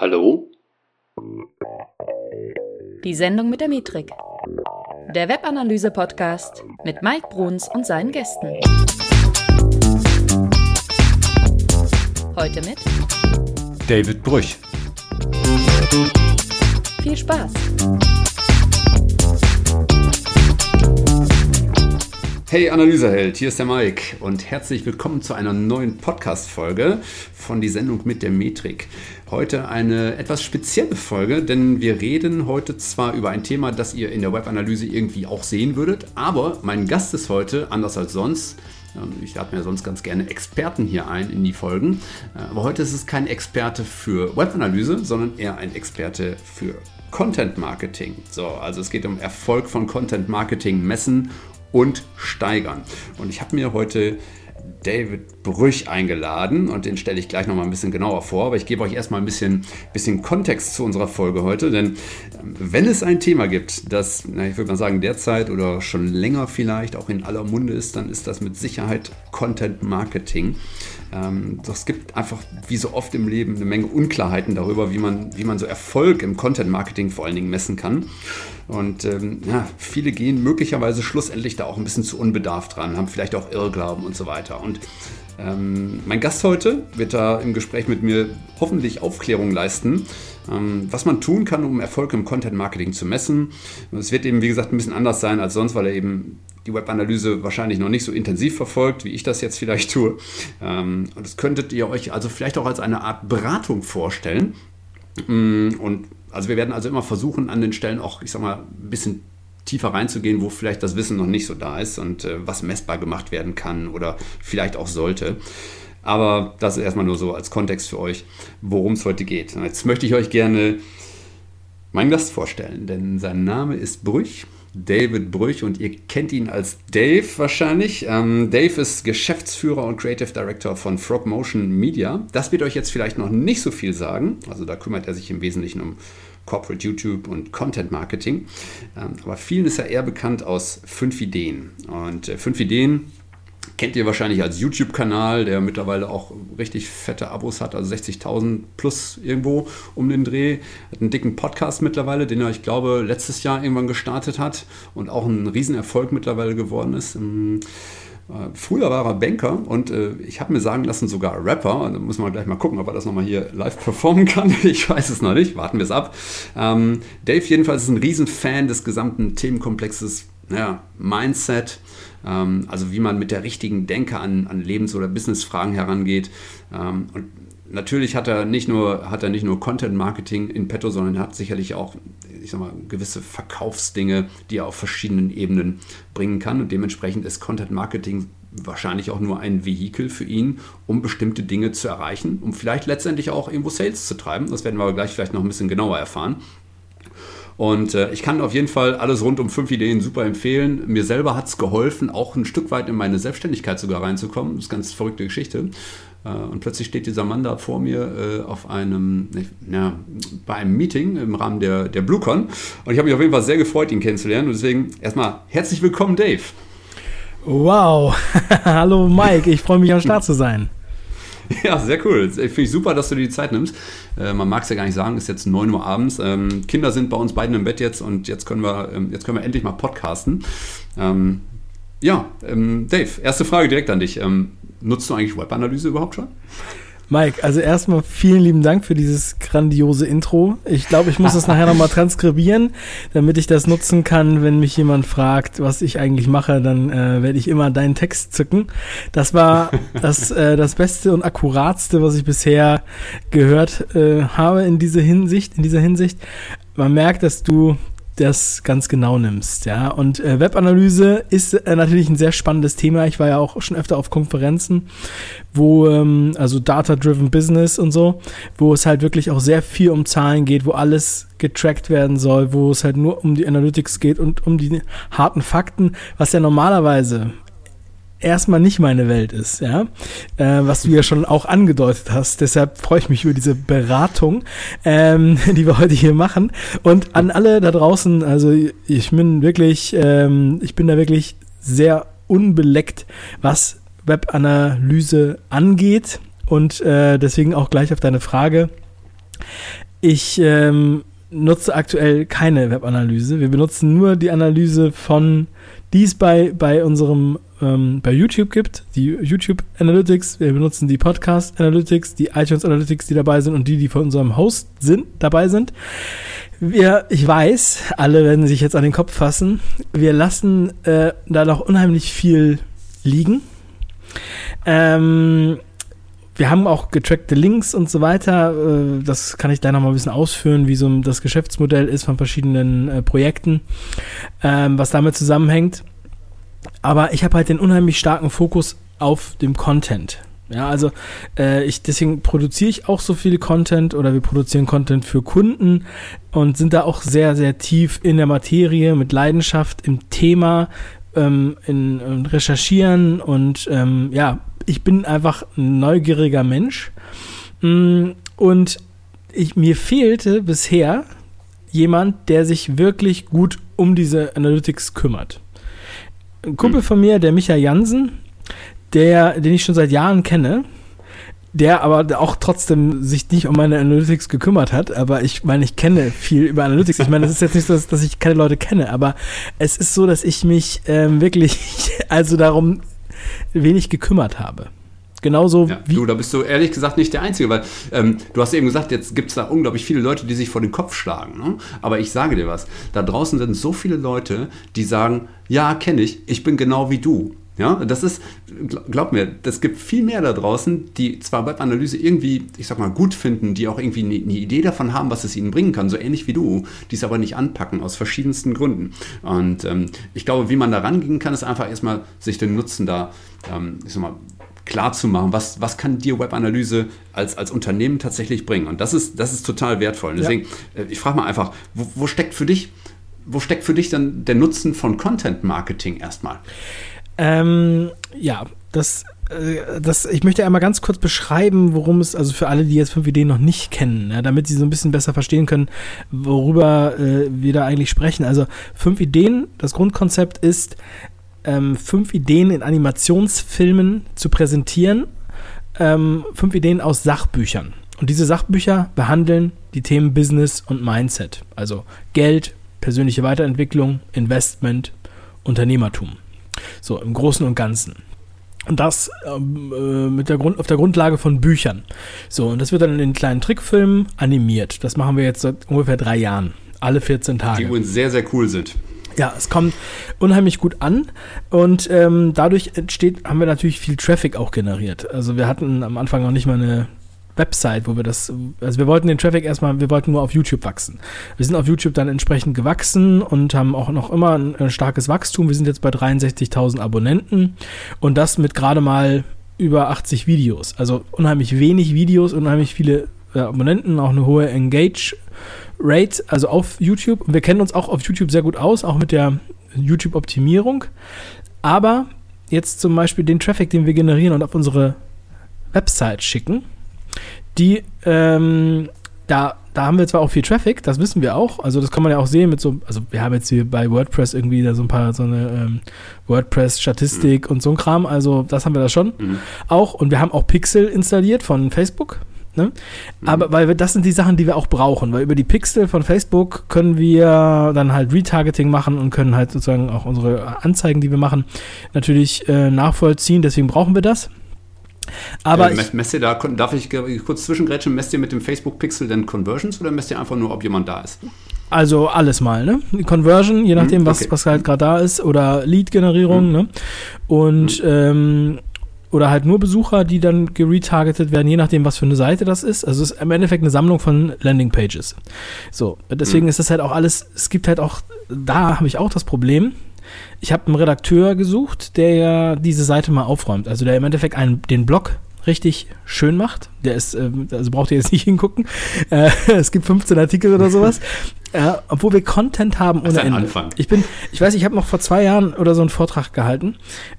Hallo? Die Sendung mit der Metrik. Der Webanalyse-Podcast mit Mike Bruns und seinen Gästen. Heute mit David Brüch. Viel Spaß! Hey Analyseheld, hier ist der Mike und herzlich willkommen zu einer neuen Podcast-Folge von die Sendung mit der Metrik. Heute eine etwas spezielle Folge, denn wir reden heute zwar über ein Thema, das ihr in der Webanalyse irgendwie auch sehen würdet, aber mein Gast ist heute, anders als sonst, ähm, ich lade mir sonst ganz gerne Experten hier ein in die Folgen. Äh, aber heute ist es kein Experte für Webanalyse, sondern eher ein Experte für Content Marketing. So, also es geht um Erfolg von Content Marketing messen und steigern. Und ich habe mir heute David Brüch eingeladen und den stelle ich gleich noch mal ein bisschen genauer vor. Aber ich gebe euch erstmal ein bisschen, bisschen Kontext zu unserer Folge heute. Denn ähm, wenn es ein Thema gibt, das, na, ich würde mal sagen, derzeit oder schon länger vielleicht auch in aller Munde ist, dann ist das mit Sicherheit Content Marketing. Ähm, es gibt einfach, wie so oft im Leben, eine Menge Unklarheiten darüber, wie man, wie man so Erfolg im Content Marketing vor allen Dingen messen kann. Und ähm, ja, viele gehen möglicherweise schlussendlich da auch ein bisschen zu unbedarft dran, haben vielleicht auch Irrglauben und so weiter. Und ähm, mein Gast heute wird da im Gespräch mit mir hoffentlich Aufklärung leisten, ähm, was man tun kann, um Erfolg im Content Marketing zu messen. Es wird eben, wie gesagt, ein bisschen anders sein als sonst, weil er eben die Webanalyse wahrscheinlich noch nicht so intensiv verfolgt, wie ich das jetzt vielleicht tue. Ähm, und das könntet ihr euch also vielleicht auch als eine Art Beratung vorstellen. Mm, und also wir werden also immer versuchen, an den Stellen auch, ich sag mal, ein bisschen tiefer reinzugehen, wo vielleicht das Wissen noch nicht so da ist und äh, was messbar gemacht werden kann oder vielleicht auch sollte. Aber das ist erstmal nur so als Kontext für euch, worum es heute geht. Jetzt möchte ich euch gerne meinen Gast vorstellen, denn sein Name ist Brüch. David Brüch und ihr kennt ihn als Dave wahrscheinlich. Ähm, Dave ist Geschäftsführer und Creative Director von Frog Motion Media. Das wird euch jetzt vielleicht noch nicht so viel sagen. Also da kümmert er sich im Wesentlichen um Corporate YouTube und Content Marketing. Ähm, aber vielen ist er eher bekannt aus Fünf Ideen. Und äh, Fünf Ideen kennt ihr wahrscheinlich als YouTube-Kanal, der mittlerweile auch richtig fette Abos hat, also 60.000 plus irgendwo um den Dreh. Hat einen dicken Podcast mittlerweile, den er, ich glaube, letztes Jahr irgendwann gestartet hat und auch ein Riesenerfolg mittlerweile geworden ist. Ähm, äh, früher war er Banker und äh, ich habe mir sagen lassen, sogar Rapper. Da muss man gleich mal gucken, ob er das nochmal hier live performen kann. Ich weiß es noch nicht, warten wir es ab. Ähm, Dave jedenfalls ist ein Riesenfan des gesamten Themenkomplexes ja, Mindset, ähm, also wie man mit der richtigen Denke an, an Lebens- oder Businessfragen herangeht. Ähm, und natürlich hat er nicht nur, hat er nicht nur Content Marketing in petto, sondern hat sicherlich auch, ich sag mal, gewisse Verkaufsdinge, die er auf verschiedenen Ebenen bringen kann. Und dementsprechend ist Content Marketing wahrscheinlich auch nur ein Vehikel für ihn, um bestimmte Dinge zu erreichen, um vielleicht letztendlich auch irgendwo Sales zu treiben. Das werden wir aber gleich vielleicht noch ein bisschen genauer erfahren. Und äh, ich kann auf jeden Fall alles rund um fünf Ideen super empfehlen. Mir selber hat es geholfen, auch ein Stück weit in meine Selbstständigkeit sogar reinzukommen. Das ist eine ganz verrückte Geschichte. Äh, und plötzlich steht dieser Mann da vor mir äh, auf einem, ja, bei einem Meeting im Rahmen der, der BlueCon. Und ich habe mich auf jeden Fall sehr gefreut, ihn kennenzulernen. Und deswegen erstmal herzlich willkommen, Dave. Wow, hallo Mike, ich freue mich am Start zu sein. Ja, sehr cool. Finde ich super, dass du dir die Zeit nimmst. Äh, man mag es ja gar nicht sagen, es ist jetzt 9 Uhr abends. Ähm, Kinder sind bei uns beiden im Bett jetzt und jetzt können wir, ähm, jetzt können wir endlich mal podcasten. Ähm, ja, ähm, Dave, erste Frage direkt an dich. Ähm, nutzt du eigentlich Webanalyse überhaupt schon? Mike, also erstmal vielen lieben Dank für dieses grandiose Intro. Ich glaube, ich muss das nachher nochmal transkribieren, damit ich das nutzen kann, wenn mich jemand fragt, was ich eigentlich mache, dann äh, werde ich immer deinen Text zücken. Das war das, äh, das Beste und Akkuratste, was ich bisher gehört äh, habe in dieser Hinsicht, in dieser Hinsicht. Man merkt, dass du das ganz genau nimmst, ja. Und äh, Webanalyse ist äh, natürlich ein sehr spannendes Thema. Ich war ja auch schon öfter auf Konferenzen, wo, ähm, also Data-Driven Business und so, wo es halt wirklich auch sehr viel um Zahlen geht, wo alles getrackt werden soll, wo es halt nur um die Analytics geht und um die harten Fakten, was ja normalerweise erstmal nicht meine Welt ist, ja, äh, was du ja schon auch angedeutet hast. Deshalb freue ich mich über diese Beratung, ähm, die wir heute hier machen. Und an alle da draußen, also ich bin wirklich, ähm, ich bin da wirklich sehr unbeleckt, was Webanalyse angeht. Und äh, deswegen auch gleich auf deine Frage. Ich ähm, nutze aktuell keine Webanalyse. Wir benutzen nur die Analyse von, die es bei, bei unserem, ähm, bei YouTube gibt, die YouTube Analytics. Wir benutzen die Podcast Analytics, die iTunes Analytics, die dabei sind und die, die von unserem Host sind, dabei sind. Wir, ich weiß, alle werden sich jetzt an den Kopf fassen. Wir lassen äh, da noch unheimlich viel liegen. Ähm, wir haben auch getrackte Links und so weiter. Äh, das kann ich da noch mal ein bisschen ausführen, wie so das Geschäftsmodell ist von verschiedenen äh, Projekten, ähm, was damit zusammenhängt. Aber ich habe halt den unheimlich starken Fokus auf dem Content. Ja, also äh, ich deswegen produziere ich auch so viel Content oder wir produzieren Content für Kunden und sind da auch sehr sehr tief in der Materie mit Leidenschaft im Thema ähm, in, in recherchieren und ähm, ja ich bin einfach ein neugieriger Mensch. Mm, und ich, mir fehlte bisher jemand, der sich wirklich gut um diese Analytics kümmert. Ein Kumpel hm. von mir, der Micha Jansen, der, den ich schon seit Jahren kenne, der aber auch trotzdem sich nicht um meine Analytics gekümmert hat. Aber ich meine, ich kenne viel über Analytics. Ich meine, es ist jetzt nicht so, dass, dass, ich keine Leute kenne, aber es ist so, dass ich mich ähm, wirklich also darum wenig gekümmert habe. Genauso ja, wie. Du, da bist du ehrlich gesagt nicht der Einzige, weil ähm, du hast eben gesagt, jetzt gibt es da unglaublich viele Leute, die sich vor den Kopf schlagen. Ne? Aber ich sage dir was, da draußen sind so viele Leute, die sagen, ja, kenne ich, ich bin genau wie du. Ja, das ist, glaub mir, es gibt viel mehr da draußen, die zwar Webanalyse irgendwie, ich sag mal, gut finden, die auch irgendwie eine, eine Idee davon haben, was es ihnen bringen kann, so ähnlich wie du, die es aber nicht anpacken, aus verschiedensten Gründen. Und ähm, ich glaube, wie man da rangehen kann, ist einfach erstmal sich den Nutzen da, ähm, ich sag mal, klar zu machen, was, was kann dir Webanalyse als, als Unternehmen tatsächlich bringen. Und das ist, das ist total wertvoll. Und deswegen, ja. Äh, ich frage mal einfach, wo, wo, steckt für dich, wo steckt für dich dann der Nutzen von Content Marketing erstmal? Ähm, ja, das, äh, das, ich möchte einmal ganz kurz beschreiben, worum es, also für alle, die jetzt fünf Ideen noch nicht kennen, ja, damit sie so ein bisschen besser verstehen können, worüber äh, wir da eigentlich sprechen. Also fünf Ideen, das Grundkonzept ist, ähm, fünf Ideen in Animationsfilmen zu präsentieren, ähm, fünf Ideen aus Sachbüchern. Und diese Sachbücher behandeln die Themen Business und Mindset, also Geld, persönliche Weiterentwicklung, Investment, Unternehmertum. So im Großen und Ganzen. Und das ähm, äh, mit der Grund, auf der Grundlage von Büchern. So, und das wird dann in den kleinen Trickfilmen animiert. Das machen wir jetzt seit ungefähr drei Jahren. Alle 14 Tage. Die übrigens sehr, sehr cool sind. Ja, es kommt unheimlich gut an und ähm, dadurch entsteht, haben wir natürlich viel Traffic auch generiert. Also wir hatten am Anfang noch nicht mal eine Website, wo wir das, also wir wollten den Traffic erstmal, wir wollten nur auf YouTube wachsen. Wir sind auf YouTube dann entsprechend gewachsen und haben auch noch immer ein, ein starkes Wachstum. Wir sind jetzt bei 63.000 Abonnenten und das mit gerade mal über 80 Videos. Also unheimlich wenig Videos, unheimlich viele äh, Abonnenten, auch eine hohe Engage Rate, also auf YouTube. Und wir kennen uns auch auf YouTube sehr gut aus, auch mit der YouTube-Optimierung. Aber jetzt zum Beispiel den Traffic, den wir generieren und auf unsere Website schicken, die, ähm, da, da haben wir zwar auch viel Traffic, das wissen wir auch. Also das kann man ja auch sehen mit so, also wir haben jetzt hier bei WordPress irgendwie da so ein paar so eine ähm, WordPress-Statistik mhm. und so ein Kram. Also das haben wir da schon mhm. auch. Und wir haben auch Pixel installiert von Facebook. Ne? Mhm. Aber weil wir, das sind die Sachen, die wir auch brauchen, weil über die Pixel von Facebook können wir dann halt Retargeting machen und können halt sozusagen auch unsere Anzeigen, die wir machen, natürlich äh, nachvollziehen. Deswegen brauchen wir das. Aber äh, messt ihr da, darf ich kurz zwischengrätschen, messt ihr mit dem Facebook-Pixel denn Conversions oder messt ihr einfach nur, ob jemand da ist? Also alles mal, ne? Conversion, je nachdem, mhm, okay. was, was halt gerade da ist, oder Lead-Generierung, mhm. ne? Und mhm. ähm, oder halt nur Besucher, die dann geretargetet werden, je nachdem, was für eine Seite das ist. Also es ist im Endeffekt eine Sammlung von Landingpages. So, deswegen mhm. ist das halt auch alles, es gibt halt auch, da habe ich auch das Problem. Ich habe einen Redakteur gesucht, der ja diese Seite mal aufräumt. Also der im Endeffekt einen, den Blog richtig schön macht. Der ist, äh, also braucht ihr jetzt nicht hingucken. Äh, es gibt 15 Artikel oder sowas. Äh, obwohl wir Content haben ohne Ende. Anfang. Ich bin, ich weiß, ich habe noch vor zwei Jahren oder so einen Vortrag gehalten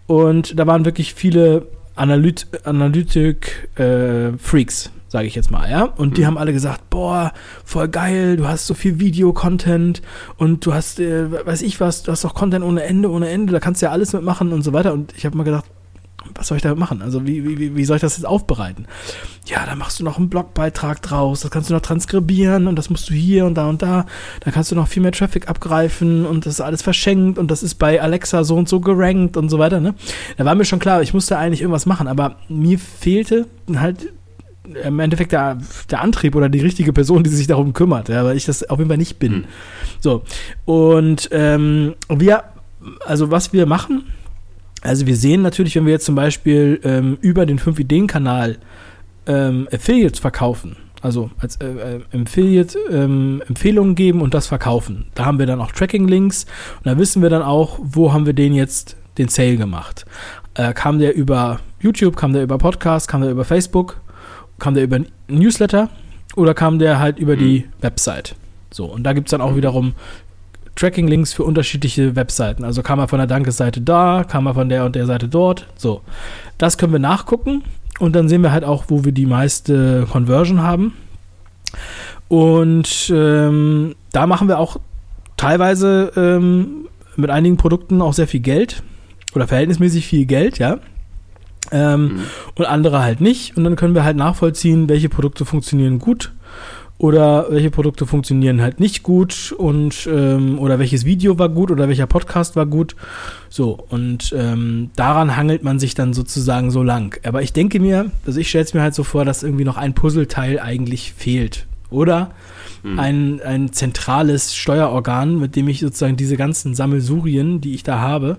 und da waren wirklich viele Analyt Analytik-Freaks, äh, sage ich jetzt mal, ja. Und die mhm. haben alle gesagt, boah, voll geil, du hast so viel Video-Content und du hast, äh, weiß ich was, du hast doch Content ohne Ende, ohne Ende, da kannst du ja alles mitmachen und so weiter. Und ich habe mal gedacht, was soll ich da machen? Also wie, wie, wie soll ich das jetzt aufbereiten? Ja, da machst du noch einen Blogbeitrag draus, das kannst du noch transkribieren und das musst du hier und da und da. Da kannst du noch viel mehr Traffic abgreifen und das ist alles verschenkt und das ist bei Alexa so und so gerankt und so weiter. Ne? Da war mir schon klar, ich musste eigentlich irgendwas machen, aber mir fehlte halt im Endeffekt der, der Antrieb oder die richtige Person, die sich darum kümmert, ja, weil ich das auf jeden Fall nicht bin. Mhm. So, und ähm, wir, also was wir machen, also wir sehen natürlich, wenn wir jetzt zum Beispiel ähm, über den 5-Ideen-Kanal ähm, Affiliates verkaufen, also als äh, äh, Affiliate ähm, Empfehlungen geben und das verkaufen. Da haben wir dann auch Tracking-Links und da wissen wir dann auch, wo haben wir den jetzt den Sale gemacht. Äh, kam der über YouTube, kam der über Podcast, kam der über Facebook, kam der über Newsletter oder kam der halt über mhm. die Website. So, und da gibt es dann auch wiederum Tracking-Links für unterschiedliche Webseiten. Also kam er von der Dankesseite da, kam er von der und der Seite dort. So. Das können wir nachgucken und dann sehen wir halt auch, wo wir die meiste Conversion haben. Und ähm, da machen wir auch teilweise ähm, mit einigen Produkten auch sehr viel Geld oder verhältnismäßig viel Geld, ja. Ähm, mhm. Und andere halt nicht. Und dann können wir halt nachvollziehen, welche Produkte funktionieren gut oder welche Produkte funktionieren halt nicht gut und ähm, oder welches Video war gut oder welcher Podcast war gut. So, und ähm, daran hangelt man sich dann sozusagen so lang. Aber ich denke mir, also ich stelle es mir halt so vor, dass irgendwie noch ein Puzzleteil eigentlich fehlt. Oder hm. ein, ein zentrales Steuerorgan, mit dem ich sozusagen diese ganzen Sammelsurien, die ich da habe,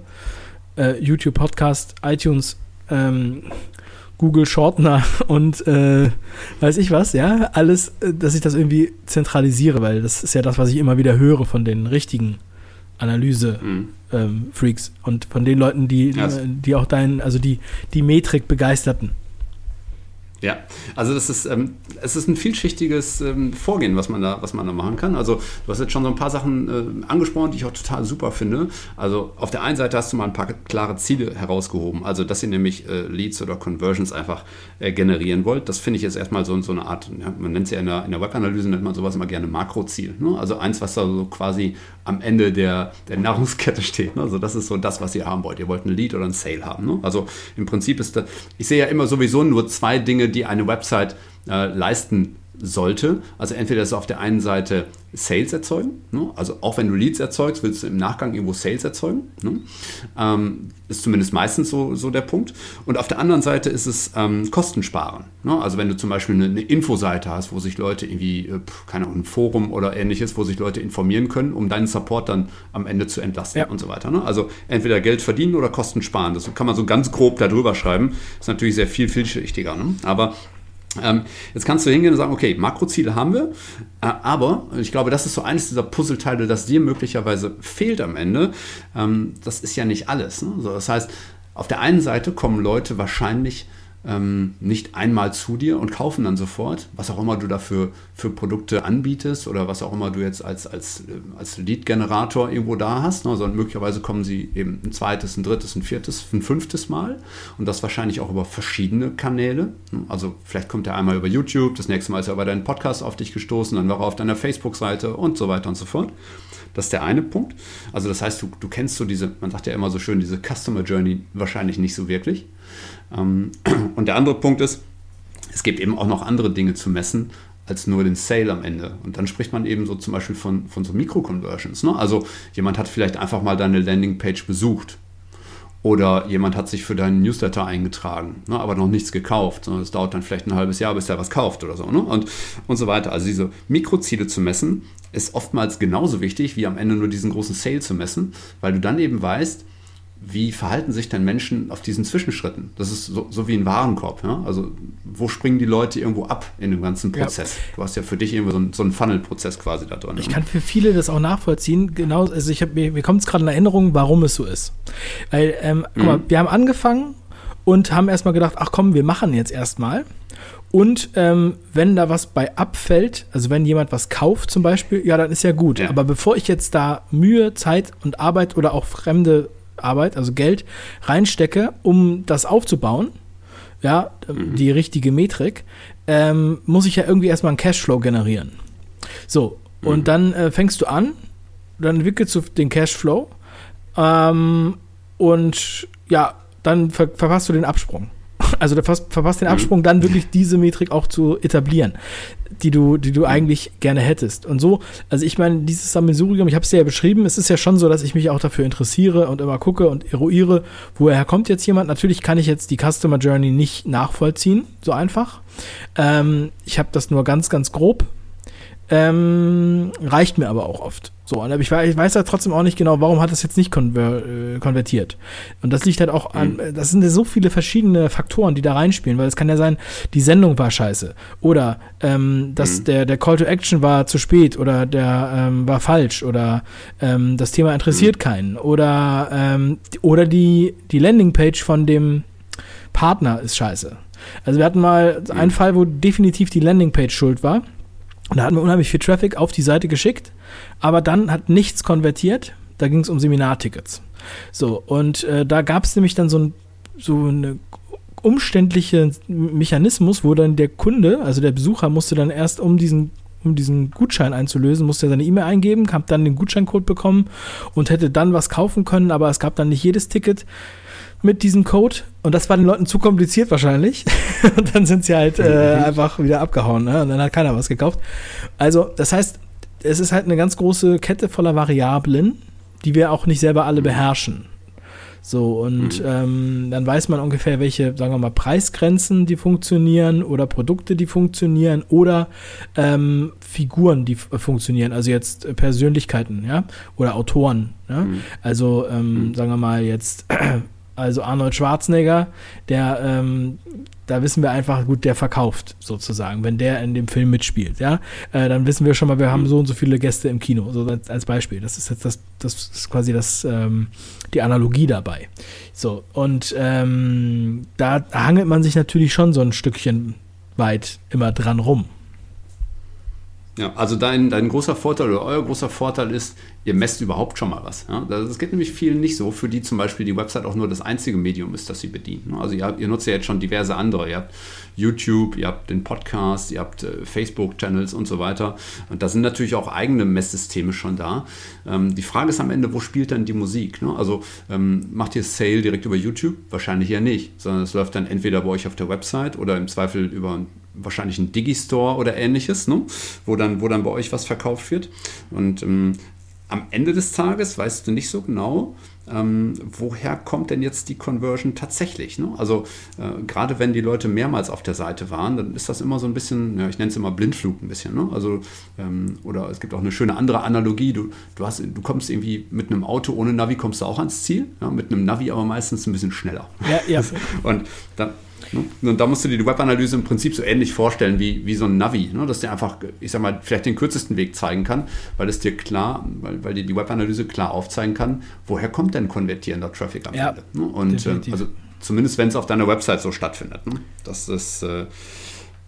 äh, YouTube, Podcast, iTunes, ähm, Google Shortener und äh, weiß ich was, ja, alles, äh, dass ich das irgendwie zentralisiere, weil das ist ja das, was ich immer wieder höre von den richtigen Analyse-Freaks mhm. ähm, und von den Leuten, die, also. die auch deinen, also die, die Metrik begeisterten. Ja, also das ist, ähm, es ist ein vielschichtiges ähm, Vorgehen, was man, da, was man da machen kann. Also du hast jetzt schon so ein paar Sachen äh, angesprochen, die ich auch total super finde. Also auf der einen Seite hast du mal ein paar klare Ziele herausgehoben. Also dass ihr nämlich äh, Leads oder Conversions einfach äh, generieren wollt. Das finde ich jetzt erstmal so, so eine Art, ja, man nennt es ja in der, in der Webanalyse, nennt man sowas immer gerne Makroziel. Ne? Also eins, was da so quasi am Ende der, der Nahrungskette steht. Ne? Also das ist so das, was ihr haben wollt. Ihr wollt ein Lead oder ein Sale haben. Ne? Also im Prinzip ist da, ich sehe ja immer sowieso nur zwei Dinge, die eine Website äh, leisten sollte. Also entweder ist auf der einen Seite Sales erzeugen, ne? also auch wenn du Leads erzeugst, willst du im Nachgang irgendwo Sales erzeugen. Ne? Ähm, ist zumindest meistens so, so der Punkt. Und auf der anderen Seite ist es ähm, Kosten sparen. Ne? Also wenn du zum Beispiel eine, eine, Infoseite hast, wo sich Leute irgendwie, äh, keine Ahnung, ein Forum oder ähnliches, wo sich Leute informieren können, um deinen Support dann am Ende zu entlasten ja. und so weiter. Ne? Also entweder Geld verdienen oder Kosten sparen. Das kann man so ganz grob darüber schreiben. Ist natürlich sehr viel vielschichtiger. Ne? Aber jetzt kannst du hingehen und sagen, okay, Makroziele haben wir, äh, aber ich glaube, das ist so eines dieser Puzzleteile, das dir möglicherweise fehlt am Ende. Ähm, das ist ja nicht alles. Ne? Das heißt, auf der einen Seite kommen Leute wahrscheinlich ähm, nicht einmal zu dir und kaufen dann sofort, was auch immer du dafür für Produkte anbietest oder was auch immer du jetzt als, als, äh, als Lead-Generator irgendwo da hast, ne, sondern möglicherweise kommen sie eben ein zweites, ein drittes, ein viertes, ein fünftes Mal und das wahrscheinlich auch über verschiedene Kanäle. Also vielleicht kommt er einmal über YouTube, das nächste Mal ist er über deinen Podcast auf dich gestoßen, dann war er auf deiner Facebook-Seite und so weiter und so fort. Das ist der eine Punkt. Also das heißt, du, du kennst so diese, man sagt ja immer so schön, diese Customer Journey wahrscheinlich nicht so wirklich. Ähm, und der andere Punkt ist, es gibt eben auch noch andere Dinge zu messen als nur den Sale am Ende. Und dann spricht man eben so zum Beispiel von, von so Mikro-Conversions. Ne? Also jemand hat vielleicht einfach mal deine Landingpage besucht oder jemand hat sich für deinen Newsletter eingetragen, ne, aber noch nichts gekauft, sondern es dauert dann vielleicht ein halbes Jahr, bis er was kauft oder so. Ne? Und, und so weiter. Also diese Mikroziele zu messen, ist oftmals genauso wichtig, wie am Ende nur diesen großen Sale zu messen, weil du dann eben weißt, wie verhalten sich denn Menschen auf diesen Zwischenschritten? Das ist so, so wie ein Warenkorb. Ja? Also wo springen die Leute irgendwo ab in dem ganzen Prozess? Ja. Du hast ja für dich irgendwie so, ein, so einen Funnel-Prozess quasi da drin. Ich kann für viele das auch nachvollziehen. Genau, also ich habe mir, mir kommt es gerade in Erinnerung, warum es so ist. Weil, ähm, guck mal, mhm. wir haben angefangen und haben erstmal gedacht, ach komm, wir machen jetzt erstmal. Und ähm, wenn da was bei abfällt, also wenn jemand was kauft zum Beispiel, ja, dann ist ja gut. Ja. Aber bevor ich jetzt da Mühe, Zeit und Arbeit oder auch fremde Arbeit, also Geld, reinstecke, um das aufzubauen, ja, mhm. die richtige Metrik, ähm, muss ich ja irgendwie erstmal einen Cashflow generieren. So, mhm. und dann äh, fängst du an, dann entwickelst du den Cashflow ähm, und ja, dann ver verpasst du den Absprung. Also du verpasst den mhm. Absprung, dann wirklich diese Metrik auch zu etablieren, die du, die du eigentlich gerne hättest. Und so, also ich meine, dieses Sammelsurium, ich habe es ja beschrieben, es ist ja schon so, dass ich mich auch dafür interessiere und immer gucke und eruiere, woher kommt jetzt jemand. Natürlich kann ich jetzt die Customer Journey nicht nachvollziehen, so einfach. Ähm, ich habe das nur ganz, ganz grob ähm, reicht mir aber auch oft. So, aber ich, ich weiß ja trotzdem auch nicht genau, warum hat das jetzt nicht konver äh, konvertiert. Und das liegt halt auch an, mhm. das sind ja so viele verschiedene Faktoren, die da reinspielen, weil es kann ja sein, die Sendung war scheiße oder ähm, dass mhm. der, der Call to Action war zu spät oder der ähm, war falsch oder ähm, das Thema interessiert mhm. keinen oder, ähm, oder die, die Landingpage von dem Partner ist scheiße. Also wir hatten mal einen Fall, wo definitiv die Landingpage schuld war. Und da hatten wir unheimlich viel Traffic auf die Seite geschickt, aber dann hat nichts konvertiert. Da ging es um Seminartickets. So, und äh, da gab es nämlich dann so ein so eine umständliche Mechanismus, wo dann der Kunde, also der Besucher, musste dann erst um diesen um diesen Gutschein einzulösen, musste er seine E-Mail eingeben, hat dann den Gutscheincode bekommen und hätte dann was kaufen können, aber es gab dann nicht jedes Ticket mit diesem Code und das war den Leuten zu kompliziert wahrscheinlich. und dann sind sie halt äh, einfach wieder abgehauen ne? und dann hat keiner was gekauft. Also, das heißt, es ist halt eine ganz große Kette voller Variablen, die wir auch nicht selber alle beherrschen. So, und mhm. ähm, dann weiß man ungefähr, welche, sagen wir mal, Preisgrenzen, die funktionieren oder Produkte, die funktionieren oder ähm, Figuren, die funktionieren, also jetzt Persönlichkeiten, ja, oder Autoren. Ja? Mhm. Also, ähm, mhm. sagen wir mal, jetzt also Arnold Schwarzenegger, der, ähm, da wissen wir einfach, gut, der verkauft sozusagen, wenn der in dem Film mitspielt, ja, äh, dann wissen wir schon mal, wir haben so und so viele Gäste im Kino, so als, als Beispiel. Das ist jetzt das, das ist quasi das, ähm, die Analogie dabei. So, und ähm, da hangelt man sich natürlich schon so ein Stückchen weit immer dran rum. Ja, also dein, dein großer Vorteil oder euer großer Vorteil ist, ihr messt überhaupt schon mal was. Ja? Das geht nämlich vielen nicht so, für die zum Beispiel die Website auch nur das einzige Medium ist, das sie bedienen. Also ihr, ihr nutzt ja jetzt schon diverse andere. Ihr habt YouTube, ihr habt den Podcast, ihr habt äh, Facebook-Channels und so weiter. Und da sind natürlich auch eigene Messsysteme schon da. Ähm, die Frage ist am Ende, wo spielt dann die Musik? Ne? Also ähm, macht ihr Sale direkt über YouTube? Wahrscheinlich ja nicht, sondern es läuft dann entweder bei euch auf der Website oder im Zweifel über wahrscheinlich ein Digistore oder ähnliches, ne? wo, dann, wo dann bei euch was verkauft wird. Und ähm, am Ende des Tages weißt du nicht so genau, ähm, woher kommt denn jetzt die Conversion tatsächlich? Ne? Also äh, gerade wenn die Leute mehrmals auf der Seite waren, dann ist das immer so ein bisschen, ja, ich nenne es immer Blindflug ein bisschen. Ne? Also ähm, oder es gibt auch eine schöne andere Analogie. Du, du, hast, du kommst irgendwie mit einem Auto ohne Navi kommst du auch ans Ziel, ja? mit einem Navi aber meistens ein bisschen schneller. Ja, ja. Und dann? Und da musst du dir die Webanalyse im Prinzip so ähnlich vorstellen wie, wie so ein Navi, ne? dass dir einfach, ich sag mal, vielleicht den kürzesten Weg zeigen kann, weil es dir klar, weil, weil dir die Webanalyse klar aufzeigen kann, woher kommt denn konvertierender Traffic am ja, Ende. Ne? Und äh, also zumindest wenn es auf deiner Website so stattfindet. Ne? Das ist äh,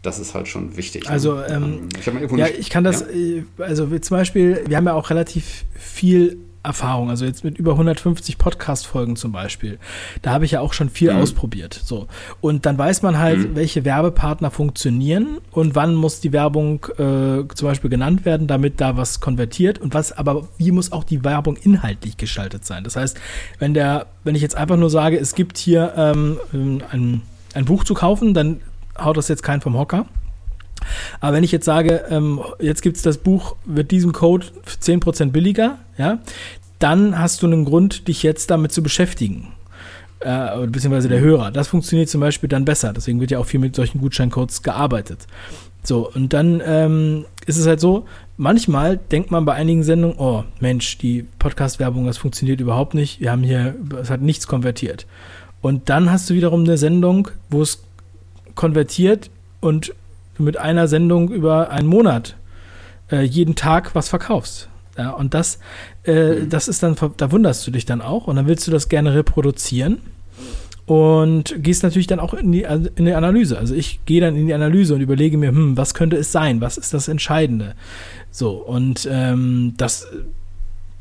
das ist halt schon wichtig. Ne? Also, ähm, ich ja, ich kann das, ja? Äh, also zum Beispiel, wir haben ja auch relativ viel Erfahrung, also jetzt mit über 150 Podcast-Folgen zum Beispiel. Da habe ich ja auch schon viel mhm. ausprobiert. So. Und dann weiß man halt, mhm. welche Werbepartner funktionieren und wann muss die Werbung äh, zum Beispiel genannt werden, damit da was konvertiert und was, aber wie muss auch die Werbung inhaltlich gestaltet sein. Das heißt, wenn der, wenn ich jetzt einfach nur sage, es gibt hier ähm, ein, ein Buch zu kaufen, dann haut das jetzt keinen vom Hocker. Aber wenn ich jetzt sage, ähm, jetzt gibt es das Buch mit diesem Code 10% billiger, ja, dann hast du einen Grund, dich jetzt damit zu beschäftigen. Äh, beziehungsweise der Hörer. Das funktioniert zum Beispiel dann besser. Deswegen wird ja auch viel mit solchen Gutscheincodes gearbeitet. So, und dann ähm, ist es halt so, manchmal denkt man bei einigen Sendungen, oh Mensch, die Podcast-Werbung, das funktioniert überhaupt nicht. Wir haben hier, es hat nichts konvertiert. Und dann hast du wiederum eine Sendung, wo es konvertiert und mit einer Sendung über einen Monat äh, jeden Tag was verkaufst. Ja, und das, äh, mhm. das ist dann, da wunderst du dich dann auch und dann willst du das gerne reproduzieren und gehst natürlich dann auch in die, also in die Analyse. Also ich gehe dann in die Analyse und überlege mir, hm, was könnte es sein? Was ist das Entscheidende? So, und ähm, das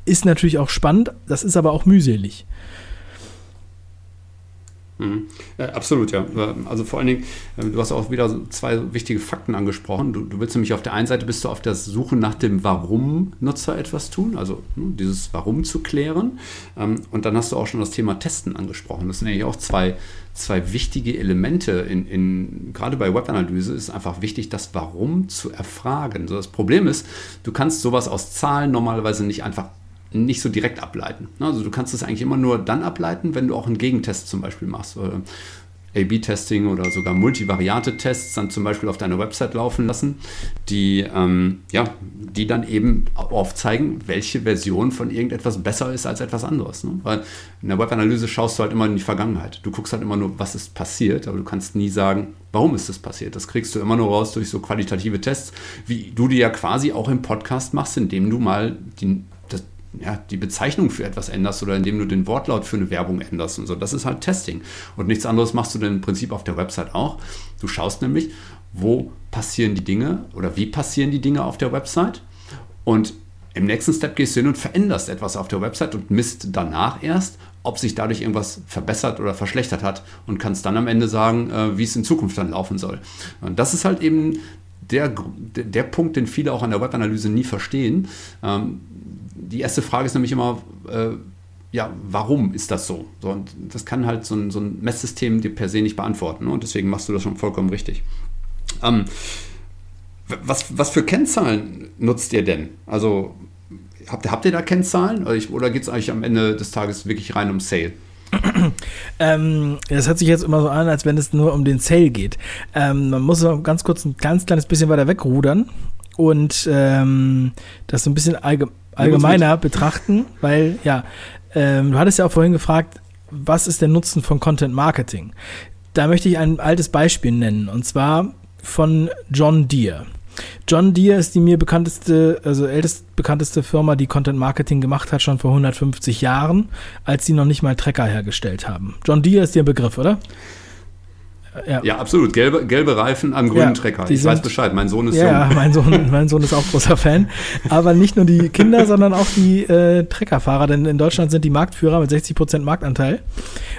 ist natürlich auch spannend, das ist aber auch mühselig. Mhm. Ja, absolut, ja. Also vor allen Dingen, äh, du hast auch wieder zwei wichtige Fakten angesprochen. Du, du, willst nämlich auf der einen Seite bist du auf der Suche nach dem Warum Nutzer etwas tun, also ne, dieses Warum zu klären. Ähm, und dann hast du auch schon das Thema Testen angesprochen. Das sind eigentlich auch zwei, zwei wichtige Elemente in, in gerade bei Webanalyse ist einfach wichtig, das Warum zu erfragen. So, das Problem ist, du kannst sowas aus Zahlen normalerweise nicht einfach nicht so direkt ableiten. Also du kannst es eigentlich immer nur dann ableiten, wenn du auch einen Gegentest zum Beispiel machst. A-B-Testing oder sogar Multivariate-Tests dann zum Beispiel auf deiner Website laufen lassen, die, ähm, ja, die dann eben aufzeigen, welche Version von irgendetwas besser ist als etwas anderes. Ne? Weil in der Webanalyse schaust du halt immer in die Vergangenheit. Du guckst halt immer nur, was ist passiert, aber du kannst nie sagen, warum ist das passiert. Das kriegst du immer nur raus durch so qualitative Tests, wie du die ja quasi auch im Podcast machst, indem du mal die ja, die Bezeichnung für etwas änderst oder indem du den Wortlaut für eine Werbung änderst und so. Das ist halt Testing. Und nichts anderes machst du dann im Prinzip auf der Website auch. Du schaust nämlich, wo passieren die Dinge oder wie passieren die Dinge auf der Website. Und im nächsten Step gehst du hin und veränderst etwas auf der Website und misst danach erst, ob sich dadurch irgendwas verbessert oder verschlechtert hat und kannst dann am Ende sagen, äh, wie es in Zukunft dann laufen soll. Und das ist halt eben der, der Punkt, den viele auch an der Webanalyse nie verstehen. Ähm, die erste Frage ist nämlich immer, äh, ja, warum ist das so? so? Und das kann halt so ein, so ein Messsystem dir per se nicht beantworten. Ne? Und deswegen machst du das schon vollkommen richtig. Ähm, was, was für Kennzahlen nutzt ihr denn? Also habt, habt ihr da Kennzahlen oder geht es eigentlich am Ende des Tages wirklich rein um Sale? Ähm, das hört sich jetzt immer so an, als wenn es nur um den Sale geht. Ähm, man muss ganz kurz ein ganz kleines bisschen weiter wegrudern und ähm, das so ein bisschen allgemein allgemeiner betrachten, weil ja, ähm, du hattest ja auch vorhin gefragt, was ist der Nutzen von Content Marketing? Da möchte ich ein altes Beispiel nennen und zwar von John Deere. John Deere ist die mir bekannteste, also ältest bekannteste Firma, die Content Marketing gemacht hat, schon vor 150 Jahren, als sie noch nicht mal Trecker hergestellt haben. John Deere ist dir Begriff, oder? Ja. ja, absolut. Gelbe, gelbe Reifen am grünen ja, Trecker. Ich sind, weiß Bescheid. Mein Sohn ist ja, jung. mein Sohn, mein Sohn ist auch großer Fan. Aber nicht nur die Kinder, sondern auch die äh, Treckerfahrer. Denn in Deutschland sind die Marktführer mit 60 Prozent Marktanteil.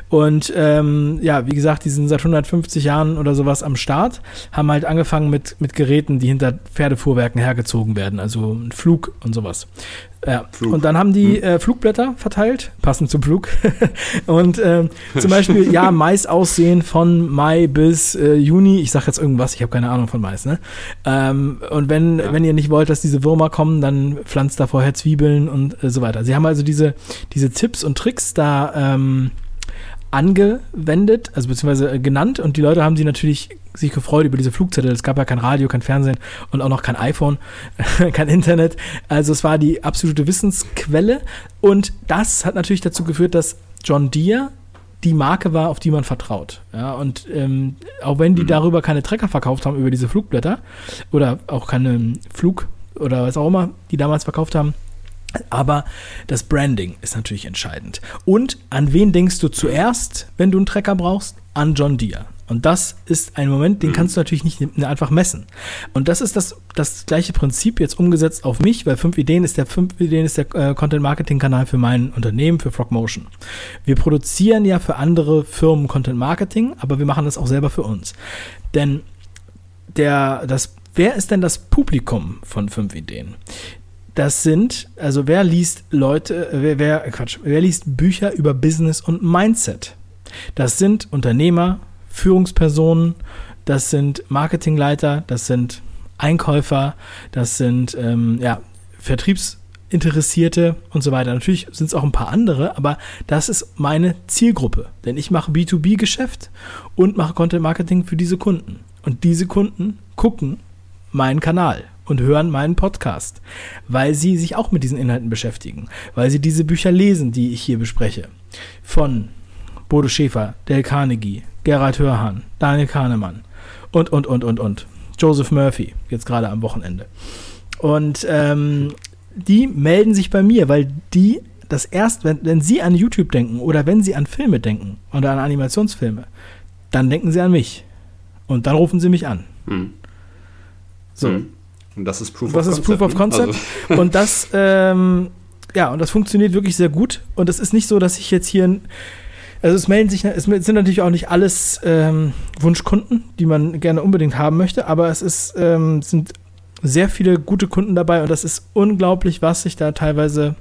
Und ähm, ja, wie gesagt, die sind seit 150 Jahren oder sowas am Start. Haben halt angefangen mit, mit Geräten, die hinter Pferdefuhrwerken hergezogen werden. Also ein Flug und sowas. Ja. Flug. Und dann haben die hm. äh, Flugblätter verteilt, passend zum Flug. und äh, zum Beispiel, ja, Mais aussehen von Mai bis äh, Juni. Ich sage jetzt irgendwas, ich habe keine Ahnung von Mais. Ne? Ähm, und wenn, ja. wenn ihr nicht wollt, dass diese Würmer kommen, dann pflanzt da vorher Zwiebeln und äh, so weiter. Sie haben also diese, diese Tipps und Tricks da ähm, angewendet, also beziehungsweise äh, genannt und die Leute haben sie natürlich sich gefreut über diese Flugzettel. Es gab ja kein Radio, kein Fernsehen und auch noch kein iPhone, kein Internet. Also es war die absolute Wissensquelle und das hat natürlich dazu geführt, dass John Deere die Marke war, auf die man vertraut. Ja, und ähm, auch wenn die mhm. darüber keine Trecker verkauft haben, über diese Flugblätter oder auch keine Flug oder was auch immer, die damals verkauft haben, aber das Branding ist natürlich entscheidend. Und an wen denkst du zuerst, wenn du einen Trecker brauchst? An John Deere. Und das ist ein Moment, den mhm. kannst du natürlich nicht einfach messen. Und das ist das, das gleiche Prinzip jetzt umgesetzt auf mich, weil fünf Ideen ist der fünf Ideen ist der äh, Content Marketing Kanal für mein Unternehmen, für Frogmotion. Wir produzieren ja für andere Firmen Content Marketing, aber wir machen das auch selber für uns. Denn der, das, wer ist denn das Publikum von fünf Ideen? Das sind, also wer liest Leute, äh, wer, wer, Quatsch, wer liest Bücher über Business und Mindset? Das sind Unternehmer, Führungspersonen, das sind Marketingleiter, das sind Einkäufer, das sind ähm, ja, Vertriebsinteressierte und so weiter. Natürlich sind es auch ein paar andere, aber das ist meine Zielgruppe. Denn ich mache B2B-Geschäft und mache Content Marketing für diese Kunden. Und diese Kunden gucken meinen Kanal und hören meinen Podcast, weil sie sich auch mit diesen Inhalten beschäftigen, weil sie diese Bücher lesen, die ich hier bespreche. Von Bodo Schäfer, Del Carnegie, Gerhard Hörhan, Daniel Kahnemann und, und, und, und, und. Joseph Murphy, jetzt gerade am Wochenende. Und ähm, die melden sich bei mir, weil die das erst, wenn, wenn sie an YouTube denken oder wenn sie an Filme denken oder an Animationsfilme, dann denken sie an mich. Und dann rufen sie mich an. Hm. So. Hm. Und das ist Proof das of Concept. Das ist Proof of ne? Concept. Also. Und das, ähm, ja, und das funktioniert wirklich sehr gut. Und es ist nicht so, dass ich jetzt hier ein Also es melden sich, es sind natürlich auch nicht alles ähm, Wunschkunden, die man gerne unbedingt haben möchte, aber es ist, ähm, sind sehr viele gute Kunden dabei und das ist unglaublich, was sich da teilweise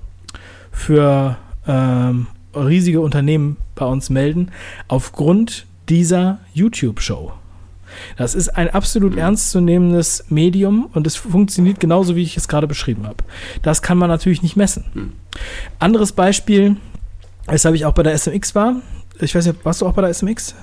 für ähm, riesige Unternehmen bei uns melden, aufgrund dieser YouTube-Show. Das ist ein absolut mhm. ernstzunehmendes Medium und es funktioniert genauso, wie ich es gerade beschrieben habe. Das kann man natürlich nicht messen. Mhm. Anderes Beispiel, weshalb ich auch bei der SMX war. Ich weiß nicht, warst du auch bei der SMX?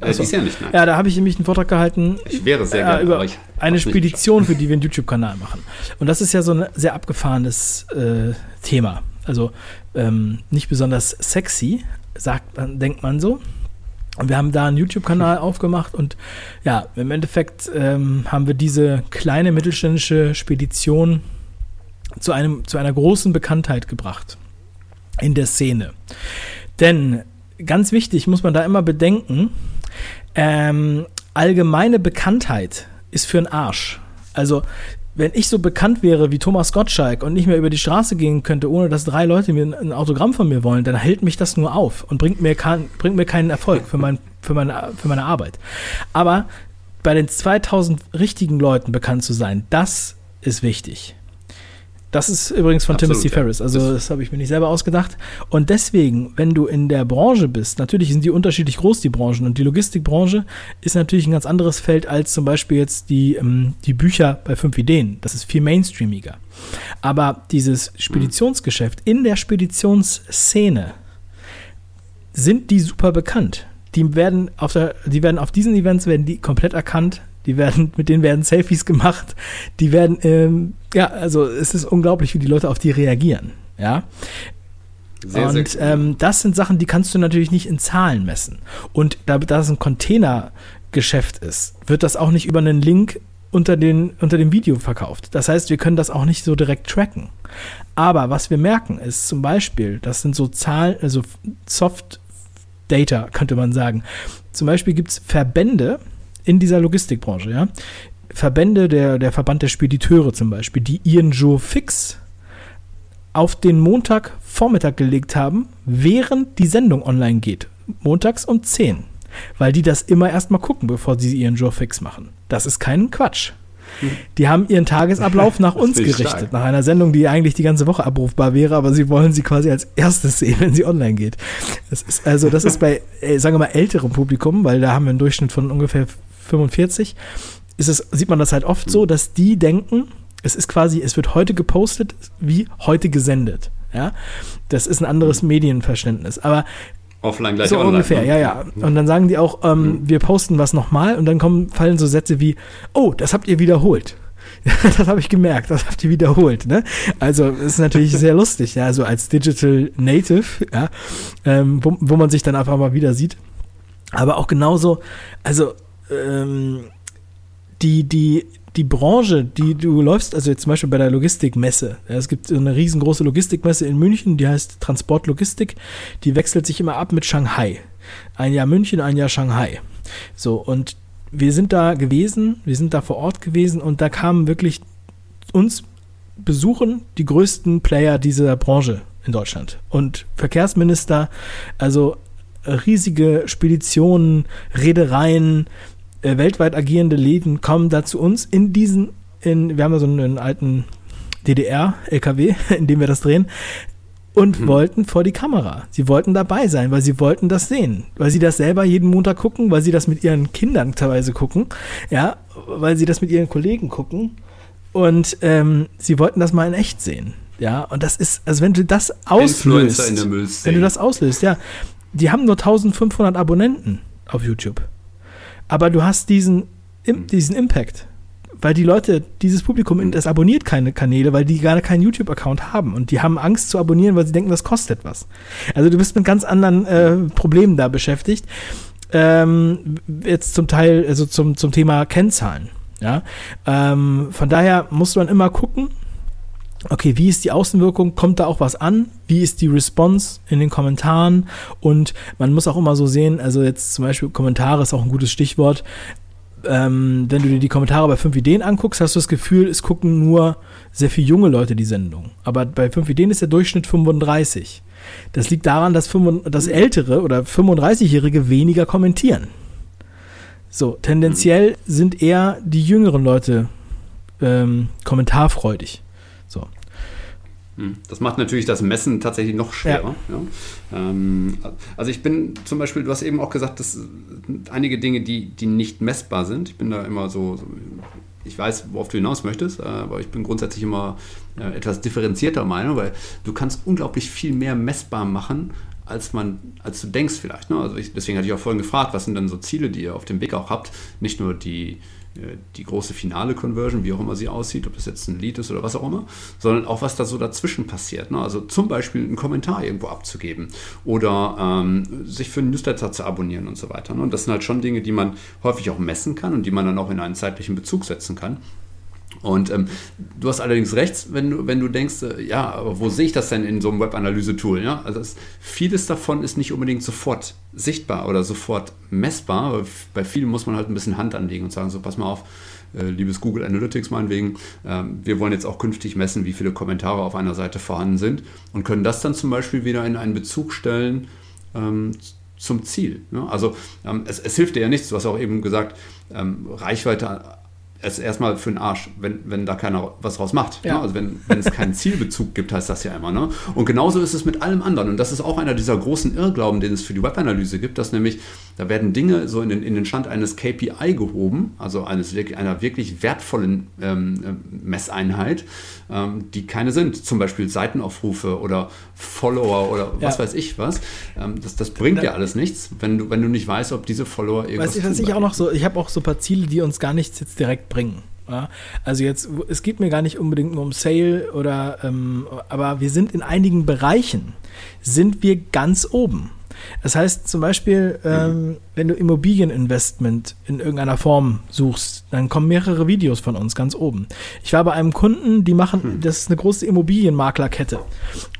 Also, äh, ja nicht, nein. Ja, da habe ich nämlich einen Vortrag gehalten. Ich wäre sehr äh, gerne, über eine Spedition, für die wir einen YouTube-Kanal machen. Und das ist ja so ein sehr abgefahrenes äh, Thema. Also ähm, nicht besonders sexy, sagt man, denkt man so. Und wir haben da einen YouTube-Kanal aufgemacht und ja, im Endeffekt ähm, haben wir diese kleine mittelständische Spedition zu, einem, zu einer großen Bekanntheit gebracht in der Szene. Denn ganz wichtig muss man da immer bedenken, ähm, allgemeine Bekanntheit ist für einen Arsch. Also wenn ich so bekannt wäre wie Thomas Gottschalk und nicht mehr über die Straße gehen könnte, ohne dass drei Leute mir ein Autogramm von mir wollen, dann hält mich das nur auf und bringt mir, kein, bringt mir keinen Erfolg für, mein, für, meine, für meine Arbeit. Aber bei den 2000 richtigen Leuten bekannt zu sein, das ist wichtig. Das ist übrigens von Absolut, Timothy ja. Ferris, also das, habe ich mir nicht selber ausgedacht. Und deswegen, wenn du in der Branche bist, natürlich sind die unterschiedlich groß, die Branchen. Und die Logistikbranche ist natürlich ein ganz anderes Feld als zum Beispiel jetzt die, ähm, die Bücher bei fünf Ideen. Das ist viel mainstreamiger. Aber dieses Speditionsgeschäft in der Speditionsszene sind die super bekannt. Die werden auf der, die werden auf diesen Events werden die komplett erkannt die werden, mit denen werden Selfies gemacht. Die werden, ähm, ja, also es ist unglaublich, wie die Leute auf die reagieren. Ja. Sehr, und sehr ähm, das sind Sachen, die kannst du natürlich nicht in Zahlen messen. Und da, da es ein Containergeschäft ist, wird das auch nicht über einen Link unter, den, unter dem Video verkauft. Das heißt, wir können das auch nicht so direkt tracken. Aber was wir merken, ist zum Beispiel, das sind so Zahlen, also Soft Data, könnte man sagen. Zum Beispiel gibt es Verbände, in dieser Logistikbranche, ja. Verbände, der, der Verband der Spediteure zum Beispiel, die ihren Joe Fix auf den Montagvormittag gelegt haben, während die Sendung online geht. Montags um 10. Weil die das immer erstmal gucken, bevor sie ihren Joe Fix machen. Das ist kein Quatsch. Die haben ihren Tagesablauf nach uns gerichtet, stark. nach einer Sendung, die eigentlich die ganze Woche abrufbar wäre, aber sie wollen sie quasi als erstes sehen, wenn sie online geht. Das ist also, das ist bei, äh, sagen wir mal, älterem Publikum, weil da haben wir einen Durchschnitt von ungefähr 45, ist es, sieht man das halt oft so, dass die denken, es ist quasi, es wird heute gepostet, wie heute gesendet. Ja, das ist ein anderes mhm. Medienverständnis. Aber Offline gleich so online. ungefähr, ne? ja, ja. Und dann sagen die auch, ähm, mhm. wir posten was nochmal und dann kommen, fallen so Sätze wie, oh, das habt ihr wiederholt. das habe ich gemerkt, das habt ihr wiederholt. Ne? Also ist natürlich sehr lustig, ja, so als Digital Native, ja, ähm, wo, wo man sich dann einfach mal wieder sieht. Aber auch genauso, also ähm, die, die, die Branche, die du läufst, also jetzt zum Beispiel bei der Logistikmesse. Ja, es gibt eine riesengroße Logistikmesse in München, die heißt Transportlogistik. Die wechselt sich immer ab mit Shanghai. Ein Jahr München, ein Jahr Shanghai. So, und wir sind da gewesen, wir sind da vor Ort gewesen und da kamen wirklich uns besuchen die größten Player dieser Branche in Deutschland. Und Verkehrsminister, also riesige Speditionen, Reedereien, äh, weltweit agierende Läden kommen da zu uns in diesen, in, wir haben ja so einen alten DDR-LKW, in dem wir das drehen, und hm. wollten vor die Kamera. Sie wollten dabei sein, weil sie wollten das sehen. Weil sie das selber jeden Montag gucken, weil sie das mit ihren Kindern teilweise gucken, ja, weil sie das mit ihren Kollegen gucken. Und ähm, sie wollten das mal in echt sehen. Ja, und das ist, also wenn du das auslöst, wenn du das auslöst, ja, die haben nur 1500 Abonnenten auf YouTube. Aber du hast diesen, hm. diesen Impact. Weil die Leute, dieses Publikum, das abonniert keine Kanäle, weil die gerade keinen YouTube-Account haben. Und die haben Angst zu abonnieren, weil sie denken, das kostet was. Also du bist mit ganz anderen äh, Problemen da beschäftigt. Ähm, jetzt zum Teil, also zum, zum Thema Kennzahlen. Ja? Ähm, von daher muss man immer gucken, okay, wie ist die Außenwirkung? Kommt da auch was an? Wie ist die Response in den Kommentaren? Und man muss auch immer so sehen, also jetzt zum Beispiel Kommentare ist auch ein gutes Stichwort. ähm, wenn du dir die Kommentare bei 5 Ideen anguckst, hast du das Gefühl, es gucken nur sehr viele junge Leute die Sendung. Aber bei 5 Ideen ist der Durchschnitt 35. Das liegt daran, dass, 5, dass ältere oder 35-Jährige weniger kommentieren. So, tendenziell sind eher die jüngeren Leute ähm, kommentarfreudig. Hm. Das macht natürlich das Messen tatsächlich noch schwerer. Ja. Ja. Ähm, also ich bin zum Beispiel, du hast eben auch gesagt, dass einige Dinge, die, die nicht messbar sind. Ich bin da immer so, so ich weiß, worauf du hinaus möchtest, äh, aber ich bin grundsätzlich immer äh, etwas differenzierter Meinung, weil du kannst unglaublich viel mehr messbar machen, als man, als du denkst vielleicht. Ne? Also ich, deswegen hatte ich auch vorhin gefragt, was sind denn so Ziele, die ihr auf dem Weg auch habt? Nicht nur die, äh, die große finale Conversion, wie auch immer sie aussieht, ob das jetzt ein Lied ist oder was auch immer, sondern auch was da so dazwischen passiert. Ne? Also zum Beispiel einen Kommentar irgendwo abzugeben oder ähm, sich für einen Newsletter zu abonnieren und so weiter. Ne? Und das sind halt schon Dinge, die man häufig auch messen kann und die man dann auch in einen zeitlichen Bezug setzen kann. Und ähm, du hast allerdings recht, wenn du, wenn du denkst, äh, ja, aber wo sehe ich das denn in so einem Web-Analyse-Tool? Ja? Also es, vieles davon ist nicht unbedingt sofort sichtbar oder sofort messbar. Bei vielen muss man halt ein bisschen Hand anlegen und sagen, so pass mal auf, äh, liebes Google Analytics meinetwegen, ähm, wir wollen jetzt auch künftig messen, wie viele Kommentare auf einer Seite vorhanden sind und können das dann zum Beispiel wieder in einen Bezug stellen ähm, zum Ziel. Ne? Also ähm, es, es, hilft dir ja nichts, du hast auch eben gesagt, ähm, Reichweite es erstmal für den Arsch, wenn, wenn da keiner was draus macht. Ja. Ne? Also wenn, wenn es keinen Zielbezug gibt, heißt das ja immer. Ne? Und genauso ist es mit allem anderen. Und das ist auch einer dieser großen Irrglauben, den es für die Webanalyse gibt, dass nämlich, da werden Dinge so in den, in den Stand eines KPI gehoben, also eines, einer wirklich wertvollen ähm, äh, Messeinheit, ähm, die keine sind. Zum Beispiel Seitenaufrufe oder Follower oder was weiß ich was. Ähm, das, das bringt dir alles nichts, wenn du, wenn du nicht weißt, ob diese Follower irgendwas Weiß ich, was ich auch noch so, ich habe auch so ein paar Ziele, die uns gar nichts jetzt direkt bringen. Ja, also jetzt, es geht mir gar nicht unbedingt nur um Sale oder, ähm, aber wir sind in einigen Bereichen, sind wir ganz oben. Das heißt zum Beispiel, ähm, wenn du Immobilieninvestment in irgendeiner Form suchst, dann kommen mehrere Videos von uns ganz oben. Ich war bei einem Kunden, die machen, hm. das ist eine große Immobilienmaklerkette.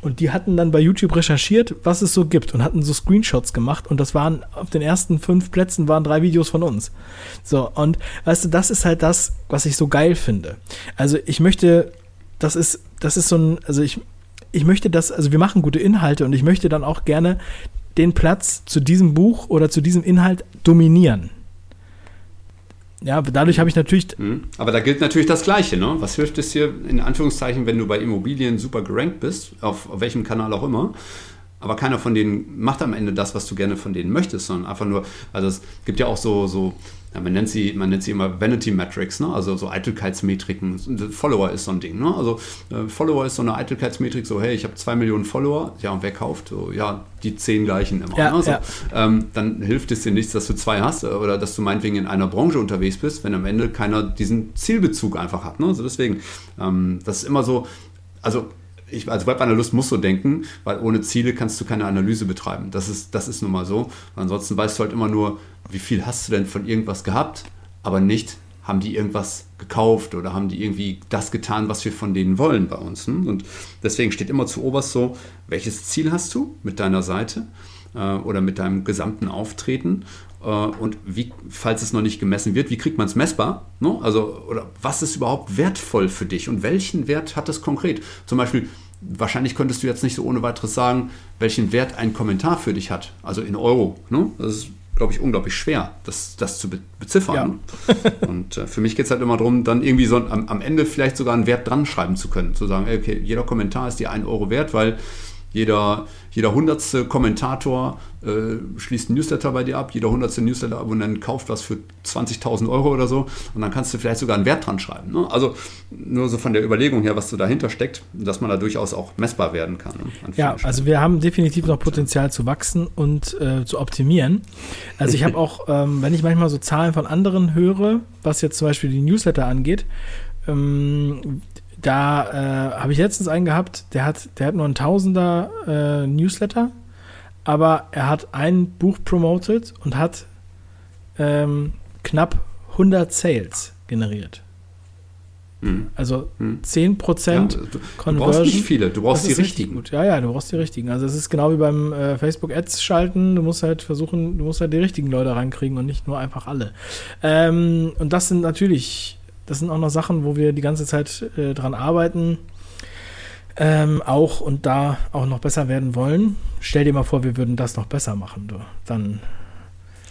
Und die hatten dann bei YouTube recherchiert, was es so gibt und hatten so Screenshots gemacht und das waren auf den ersten fünf Plätzen waren drei Videos von uns. So, und weißt du, das ist halt das, was ich so geil finde. Also ich möchte, das ist, das ist so ein, also ich, ich möchte das, also wir machen gute Inhalte und ich möchte dann auch gerne den Platz zu diesem Buch oder zu diesem Inhalt dominieren. Ja, dadurch habe ich natürlich. Mhm. Aber da gilt natürlich das Gleiche, ne? Was hilft es dir in Anführungszeichen, wenn du bei Immobilien super gerankt bist, auf, auf welchem Kanal auch immer? Aber keiner von denen macht am Ende das, was du gerne von denen möchtest, sondern einfach nur, also es gibt ja auch so, so ja, man, nennt sie, man nennt sie immer Vanity Metrics, ne? also so Eitelkeitsmetriken. Follower ist so ein Ding. Ne? Also äh, Follower ist so eine Eitelkeitsmetrik, so hey, ich habe zwei Millionen Follower, ja, und wer kauft? So, ja, die zehn gleichen immer. Ja, ne? so, ja. ähm, dann hilft es dir nichts, dass du zwei hast äh, oder dass du meinetwegen in einer Branche unterwegs bist, wenn am Ende keiner diesen Zielbezug einfach hat. Ne? Also deswegen, ähm, das ist immer so, also ich als Webanalyst muss so denken, weil ohne Ziele kannst du keine Analyse betreiben. Das ist, das ist nun mal so. Ansonsten weißt du halt immer nur, wie viel hast du denn von irgendwas gehabt, aber nicht, haben die irgendwas gekauft oder haben die irgendwie das getan, was wir von denen wollen bei uns. Hm? Und deswegen steht immer zu oberst so, welches Ziel hast du mit deiner Seite äh, oder mit deinem gesamten Auftreten äh, und wie, falls es noch nicht gemessen wird, wie kriegt man es messbar? Ne? Also, oder was ist überhaupt wertvoll für dich und welchen Wert hat es konkret? Zum Beispiel, wahrscheinlich könntest du jetzt nicht so ohne weiteres sagen, welchen Wert ein Kommentar für dich hat, also in Euro. Ne? Das ist glaube ich, unglaublich schwer, das, das zu be beziffern. Ja. und äh, für mich geht es halt immer darum, dann irgendwie so am, am, Ende vielleicht sogar einen Wert dran schreiben zu können. Zu sagen, okay, jeder Kommentar ist dir ein Euro wert, weil jeder, jeder hundertste Kommentator äh, schließt ein Newsletter bei dir ab, jeder hundertste Newsletter-Abonnent kauft was für 20.000 Euro oder so und dann kannst du vielleicht sogar einen Wert dran schreiben. Ne? Also nur so von der Überlegung her, was so dahinter steckt, dass man da durchaus auch messbar werden kann. Ne? Ja, also wir haben definitiv noch Potenzial zu wachsen und äh, zu optimieren. Also ich habe auch, ähm, wenn ich manchmal so Zahlen von anderen höre, was jetzt zum Beispiel die Newsletter angeht, ähm, da äh, habe ich letztens einen gehabt, der hat, der hat nur ein Tausender äh, Newsletter, aber er hat ein Buch promoted und hat ähm, knapp 100 Sales generiert. Hm. Also hm. 10% ja, du, Conversion. Du brauchst nicht viele, du brauchst die richtigen. Gut. Ja, ja, du brauchst die richtigen. Also es ist genau wie beim äh, Facebook Ads schalten, du musst halt versuchen, du musst halt die richtigen Leute reinkriegen und nicht nur einfach alle. Ähm, und das sind natürlich, das sind auch noch Sachen, wo wir die ganze Zeit äh, dran arbeiten. Ähm, auch und da auch noch besser werden wollen. Stell dir mal vor, wir würden das noch besser machen. Du. Dann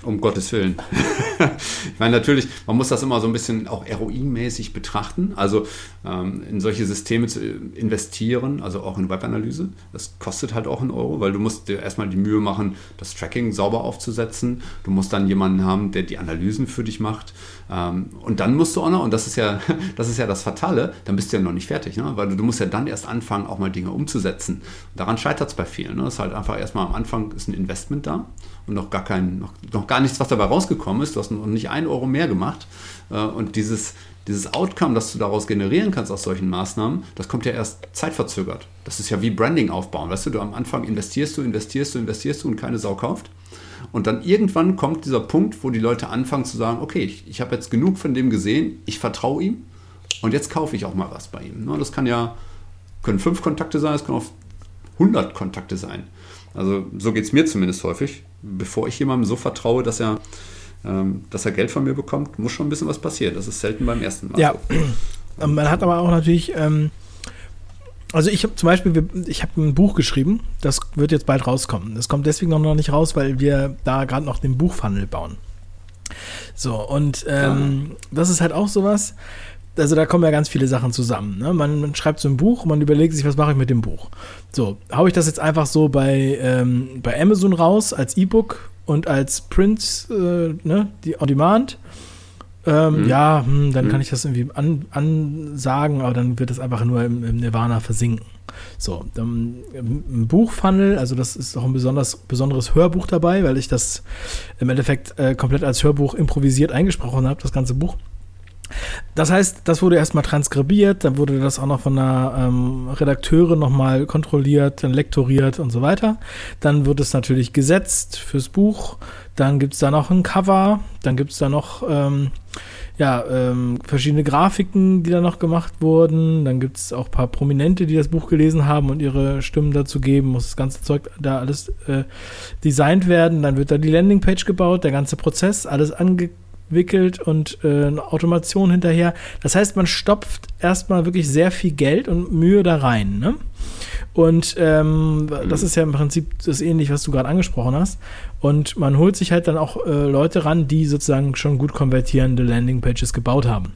um Gottes Willen. ich meine, natürlich, man muss das immer so ein bisschen auch ROI-mäßig betrachten. Also ähm, in solche Systeme zu investieren, also auch in Webanalyse. Das kostet halt auch einen Euro, weil du musst dir erstmal die Mühe machen, das Tracking sauber aufzusetzen. Du musst dann jemanden haben, der die Analysen für dich macht. Ähm, und dann musst du auch noch, und das ist ja das, ist ja das Fatale, dann bist du ja noch nicht fertig, ne? weil du, du musst ja dann erst anfangen, auch mal Dinge umzusetzen. Und daran scheitert es bei vielen. Ne? Das ist halt einfach erstmal am Anfang ist ein Investment da und noch gar kein, noch, noch gar nichts, was dabei rausgekommen ist. Du hast noch nicht einen Euro mehr gemacht. Äh, und dieses, dieses Outcome, das du daraus generieren kannst aus solchen Maßnahmen, das kommt ja erst zeitverzögert. Das ist ja wie Branding aufbauen. Weißt du, du am Anfang investierst du, investierst du, investierst du und keine Sau kauft. Und dann irgendwann kommt dieser Punkt, wo die Leute anfangen zu sagen, okay, ich, ich habe jetzt genug von dem gesehen, ich vertraue ihm und jetzt kaufe ich auch mal was bei ihm. Ne, das kann ja, können fünf Kontakte sein, es können auch 100 Kontakte sein. Also so geht es mir zumindest häufig. Bevor ich jemandem so vertraue, dass er, ähm, dass er Geld von mir bekommt, muss schon ein bisschen was passieren. Das ist selten beim ersten Mal. Ja, so. man hat aber auch natürlich, ähm, also ich habe zum Beispiel, ich habe ein Buch geschrieben, das wird jetzt bald rauskommen. Das kommt deswegen noch nicht raus, weil wir da gerade noch den Buchfunnel bauen. So, und ähm, ja. das ist halt auch sowas, also da kommen ja ganz viele Sachen zusammen. Ne? Man, man, schreibt so ein Buch man überlegt sich, was mache ich mit dem Buch. So, haue ich das jetzt einfach so bei, ähm, bei Amazon raus als E-Book und als Print, äh, ne, die On Demand. Ähm, mhm. Ja, hm, dann mhm. kann ich das irgendwie an, ansagen, aber dann wird das einfach nur im, im Nirvana versinken. So, dann, ein Buchfunnel, also das ist auch ein besonders, besonderes Hörbuch dabei, weil ich das im Endeffekt äh, komplett als Hörbuch improvisiert eingesprochen habe, das ganze Buch. Das heißt, das wurde erstmal transkribiert, dann wurde das auch noch von einer ähm, Redakteurin nochmal kontrolliert, dann lektoriert und so weiter. Dann wird es natürlich gesetzt fürs Buch. Dann gibt es da noch ein Cover, dann gibt es da noch ähm, ja, ähm, verschiedene Grafiken, die da noch gemacht wurden. Dann gibt es auch ein paar Prominente, die das Buch gelesen haben und ihre Stimmen dazu geben. Muss das ganze Zeug da alles äh, designt werden. Dann wird da die Landingpage gebaut, der ganze Prozess, alles angekündigt wickelt und äh, eine Automation hinterher. Das heißt, man stopft erstmal wirklich sehr viel Geld und Mühe da rein. Ne? Und ähm, das mhm. ist ja im Prinzip das ähnlich, was du gerade angesprochen hast. Und man holt sich halt dann auch äh, Leute ran, die sozusagen schon gut konvertierende Landingpages gebaut haben.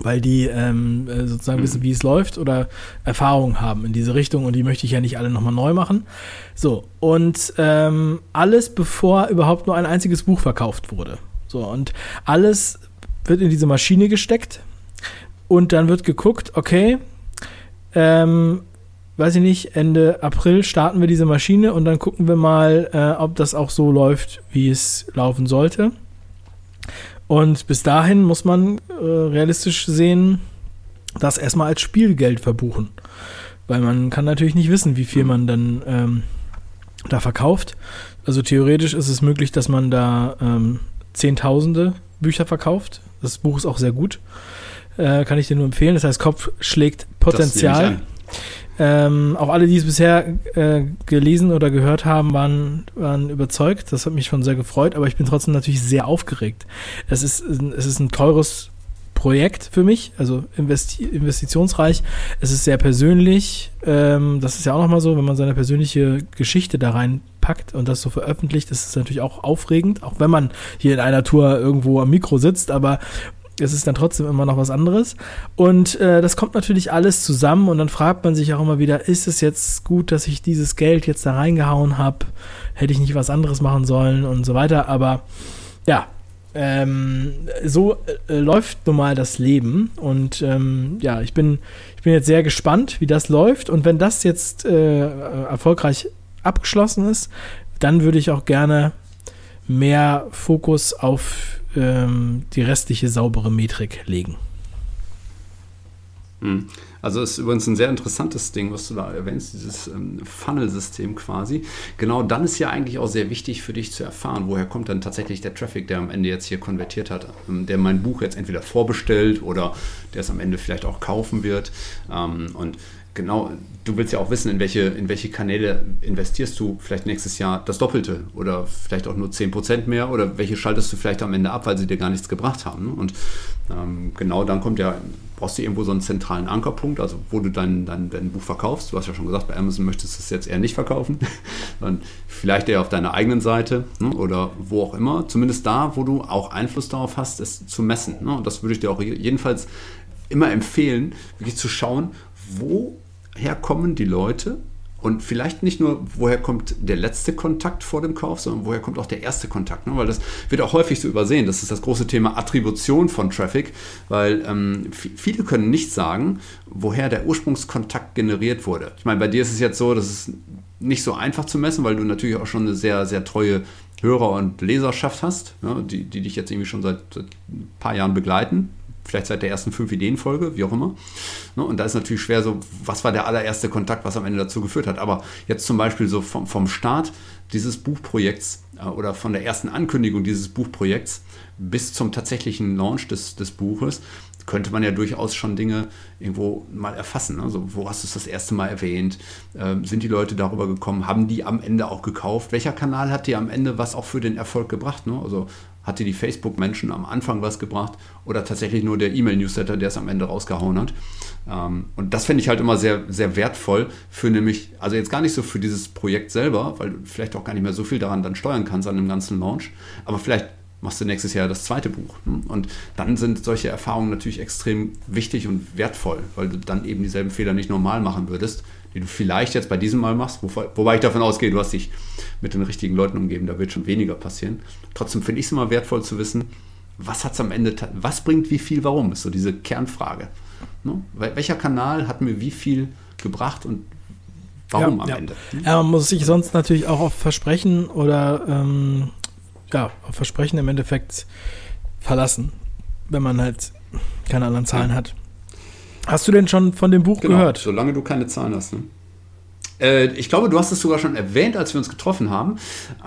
Weil die ähm, äh, sozusagen mhm. wissen, wie es läuft oder Erfahrungen haben in diese Richtung und die möchte ich ja nicht alle nochmal neu machen. So, und ähm, alles bevor überhaupt nur ein einziges Buch verkauft wurde. So, und alles wird in diese Maschine gesteckt und dann wird geguckt, okay, ähm, weiß ich nicht, Ende April starten wir diese Maschine und dann gucken wir mal, äh, ob das auch so läuft, wie es laufen sollte. Und bis dahin muss man äh, realistisch sehen, das erstmal als Spielgeld verbuchen. Weil man kann natürlich nicht wissen, wie viel man dann ähm, da verkauft. Also theoretisch ist es möglich, dass man da ähm, Zehntausende Bücher verkauft. Das Buch ist auch sehr gut. Äh, kann ich dir nur empfehlen. Das heißt, Kopf schlägt Potenzial. Ähm, auch alle, die es bisher äh, gelesen oder gehört haben, waren, waren überzeugt. Das hat mich schon sehr gefreut, aber ich bin trotzdem natürlich sehr aufgeregt. Es ist, es ist ein teures Projekt für mich, also investi investitionsreich. Es ist sehr persönlich. Ähm, das ist ja auch nochmal so, wenn man seine persönliche Geschichte da reinpackt und das so veröffentlicht, ist es natürlich auch aufregend, auch wenn man hier in einer Tour irgendwo am Mikro sitzt, aber es ist dann trotzdem immer noch was anderes. Und äh, das kommt natürlich alles zusammen und dann fragt man sich auch immer wieder, ist es jetzt gut, dass ich dieses Geld jetzt da reingehauen habe? Hätte ich nicht was anderes machen sollen und so weiter. Aber ja, ähm, so äh, läuft nun mal das Leben. Und ähm, ja, ich bin, ich bin jetzt sehr gespannt, wie das läuft. Und wenn das jetzt äh, erfolgreich abgeschlossen ist, dann würde ich auch gerne mehr Fokus auf ähm, die restliche saubere Metrik legen. Hm. Also ist übrigens ein sehr interessantes Ding, was du da erwähnst, dieses ähm, Funnel-System quasi. Genau dann ist ja eigentlich auch sehr wichtig für dich zu erfahren, woher kommt dann tatsächlich der Traffic, der am Ende jetzt hier konvertiert hat, ähm, der mein Buch jetzt entweder vorbestellt oder der es am Ende vielleicht auch kaufen wird. Ähm, und genau, du willst ja auch wissen, in welche, in welche Kanäle investierst du vielleicht nächstes Jahr das Doppelte oder vielleicht auch nur 10% mehr oder welche schaltest du vielleicht am Ende ab, weil sie dir gar nichts gebracht haben. Ne? Und ähm, genau dann kommt ja, brauchst du irgendwo so einen zentralen Ankerpunkt, also wo du dein, dein, dein Buch verkaufst. Du hast ja schon gesagt, bei Amazon möchtest du es jetzt eher nicht verkaufen, sondern vielleicht eher auf deiner eigenen Seite ne? oder wo auch immer. Zumindest da, wo du auch Einfluss darauf hast, es zu messen. Ne? Und das würde ich dir auch jedenfalls immer empfehlen, wirklich zu schauen, woher kommen die Leute und vielleicht nicht nur, woher kommt der letzte Kontakt vor dem Kauf, sondern woher kommt auch der erste Kontakt. Ne? Weil das wird auch häufig so übersehen. Das ist das große Thema Attribution von Traffic, weil ähm, viele können nicht sagen, woher der Ursprungskontakt generiert wurde. Ich meine, bei dir ist es jetzt so, dass es nicht so einfach zu messen, weil du natürlich auch schon eine sehr, sehr treue Hörer- und Leserschaft hast, ne? die, die dich jetzt irgendwie schon seit, seit ein paar Jahren begleiten vielleicht seit der ersten fünf Ideenfolge, wie auch immer. Ne, und da ist natürlich schwer so, was war der allererste Kontakt, was am Ende dazu geführt hat. Aber jetzt zum Beispiel so vom, vom Start dieses Buchprojekts äh, oder von der ersten Ankündigung dieses Buchprojekts bis zum tatsächlichen Launch des, des Buches könnte man ja durchaus schon Dinge irgendwo mal erfassen. Also wo hast du es das erste Mal erwähnt? Ähm, sind die Leute darüber gekommen? Haben die am Ende auch gekauft? Welcher Kanal hat dir am Ende was auch für den Erfolg gebracht? Ne? Also hat dir die Facebook-Menschen am Anfang was gebracht oder tatsächlich nur der E-Mail-Newsletter, der es am Ende rausgehauen hat. Ähm, und das finde ich halt immer sehr, sehr wertvoll für nämlich, also jetzt gar nicht so für dieses Projekt selber, weil du vielleicht auch gar nicht mehr so viel daran dann steuern kannst an dem ganzen Launch, aber vielleicht machst du nächstes Jahr das zweite Buch. Ne? Und dann sind solche Erfahrungen natürlich extrem wichtig und wertvoll, weil du dann eben dieselben Fehler nicht normal machen würdest, die du vielleicht jetzt bei diesem Mal machst, wobei ich davon ausgehe, du hast dich mit den richtigen Leuten umgeben, da wird schon weniger passieren. Trotzdem finde ich es immer wertvoll zu wissen, was hat es am Ende, was bringt wie viel, warum, ist so diese Kernfrage. Ne? Welcher Kanal hat mir wie viel gebracht und warum ja, am ja. Ende? Ja, man muss sich sonst natürlich auch auf Versprechen oder ähm, ja, auf Versprechen im Endeffekt verlassen, wenn man halt keine anderen Zahlen ja. hat. Hast du denn schon von dem Buch genau, gehört? Solange du keine Zahlen hast. Ne? Äh, ich glaube, du hast es sogar schon erwähnt, als wir uns getroffen haben.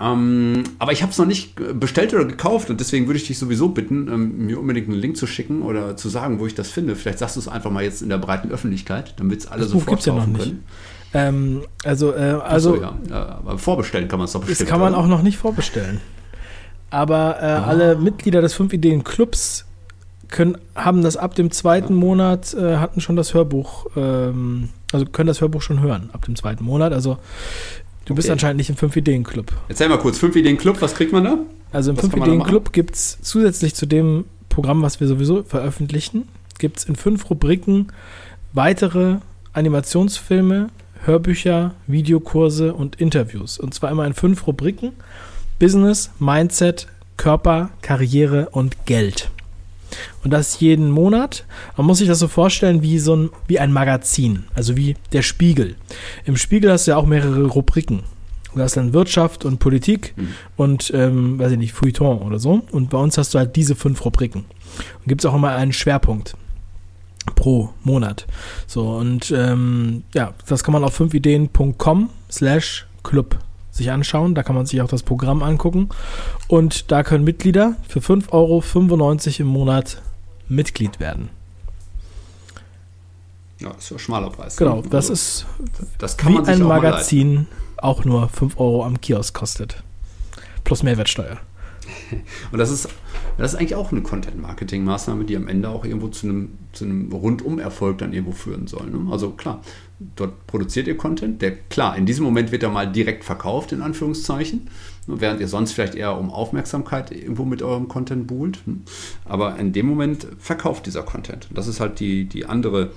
Ähm, aber ich habe es noch nicht bestellt oder gekauft und deswegen würde ich dich sowieso bitten, ähm, mir unbedingt einen Link zu schicken oder zu sagen, wo ich das finde. Vielleicht sagst du es einfach mal jetzt in der breiten Öffentlichkeit, damit es alle das sofort Buch gibt's ja noch nicht. Ähm, also, äh, also so, ja. vorbestellen kann man es doch bestimmt. Das kann man oder? auch noch nicht vorbestellen. Aber äh, ah. alle Mitglieder des 5 Ideen Clubs können, haben das ab dem zweiten Monat, äh, hatten schon das Hörbuch, ähm, also können das Hörbuch schon hören, ab dem zweiten Monat. Also du okay. bist anscheinend nicht im 5-Ideen-Club. Erzähl mal kurz, 5-Ideen-Club, was kriegt man da? Also im 5-Ideen-Club gibt es zusätzlich zu dem Programm, was wir sowieso veröffentlichen, gibt es in fünf Rubriken weitere Animationsfilme, Hörbücher, Videokurse und Interviews. Und zwar immer in fünf Rubriken. Business, Mindset, Körper, Karriere und Geld. Und das jeden Monat. Man muss sich das so vorstellen wie so ein, wie ein Magazin, also wie der Spiegel. Im Spiegel hast du ja auch mehrere Rubriken. Du hast dann Wirtschaft und Politik mhm. und, ähm, weiß ich nicht, Feuilleton oder so. Und bei uns hast du halt diese fünf Rubriken. Und gibt es auch immer einen Schwerpunkt pro Monat. So, und ähm, ja, das kann man auf 5ideen.com slash club sich anschauen. Da kann man sich auch das Programm angucken. Und da können Mitglieder für 5,95 Euro im Monat Mitglied werden. Ja, das ist ein schmaler Preis. Genau, ne? das also, ist das wie ein Magazin auch nur 5 Euro am Kiosk kostet. Plus Mehrwertsteuer. Und das ist, das ist eigentlich auch eine Content-Marketing-Maßnahme, die am Ende auch irgendwo zu einem, zu einem Rundum-Erfolg dann irgendwo führen soll. Ne? Also klar, dort produziert ihr Content, der klar, in diesem Moment wird er mal direkt verkauft, in Anführungszeichen, während ihr sonst vielleicht eher um Aufmerksamkeit irgendwo mit eurem Content buhlt. Aber in dem Moment verkauft dieser Content. Das ist halt die, die andere,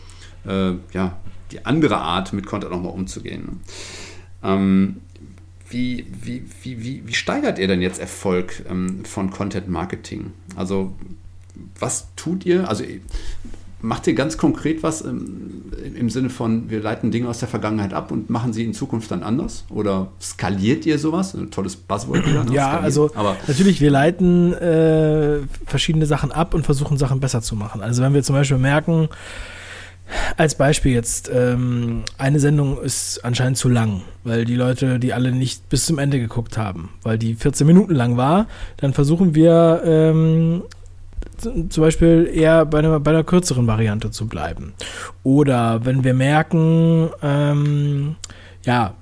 äh, ja, die andere Art, mit Content nochmal umzugehen. Ne? Ähm, wie, wie, wie, wie, wie steigert ihr denn jetzt Erfolg ähm, von Content Marketing? Also, was tut ihr? Also, macht ihr ganz konkret was im, im, Sinne von, wir leiten Dinge aus der Vergangenheit ab und machen sie in Zukunft dann anders? Oder skaliert ihr sowas? Ein tolles Buzzword wieder. Ne? Ja, skaliert. also Aber natürlich, wir leiten äh, verschiedene Sachen ab und versuchen Sachen besser zu machen. Also wenn wir zum Beispiel merken, Als Beispiel jetzt, ähm, eine Sendung ist anscheinend zu lang, weil die Leute die alle nicht bis zum Ende geguckt haben, weil die 14 Minuten lang war. Dann versuchen wir ähm, zum Beispiel eher bei einer, bei einer kürzeren Variante zu bleiben. Oder wenn wir merken, ähm, ja,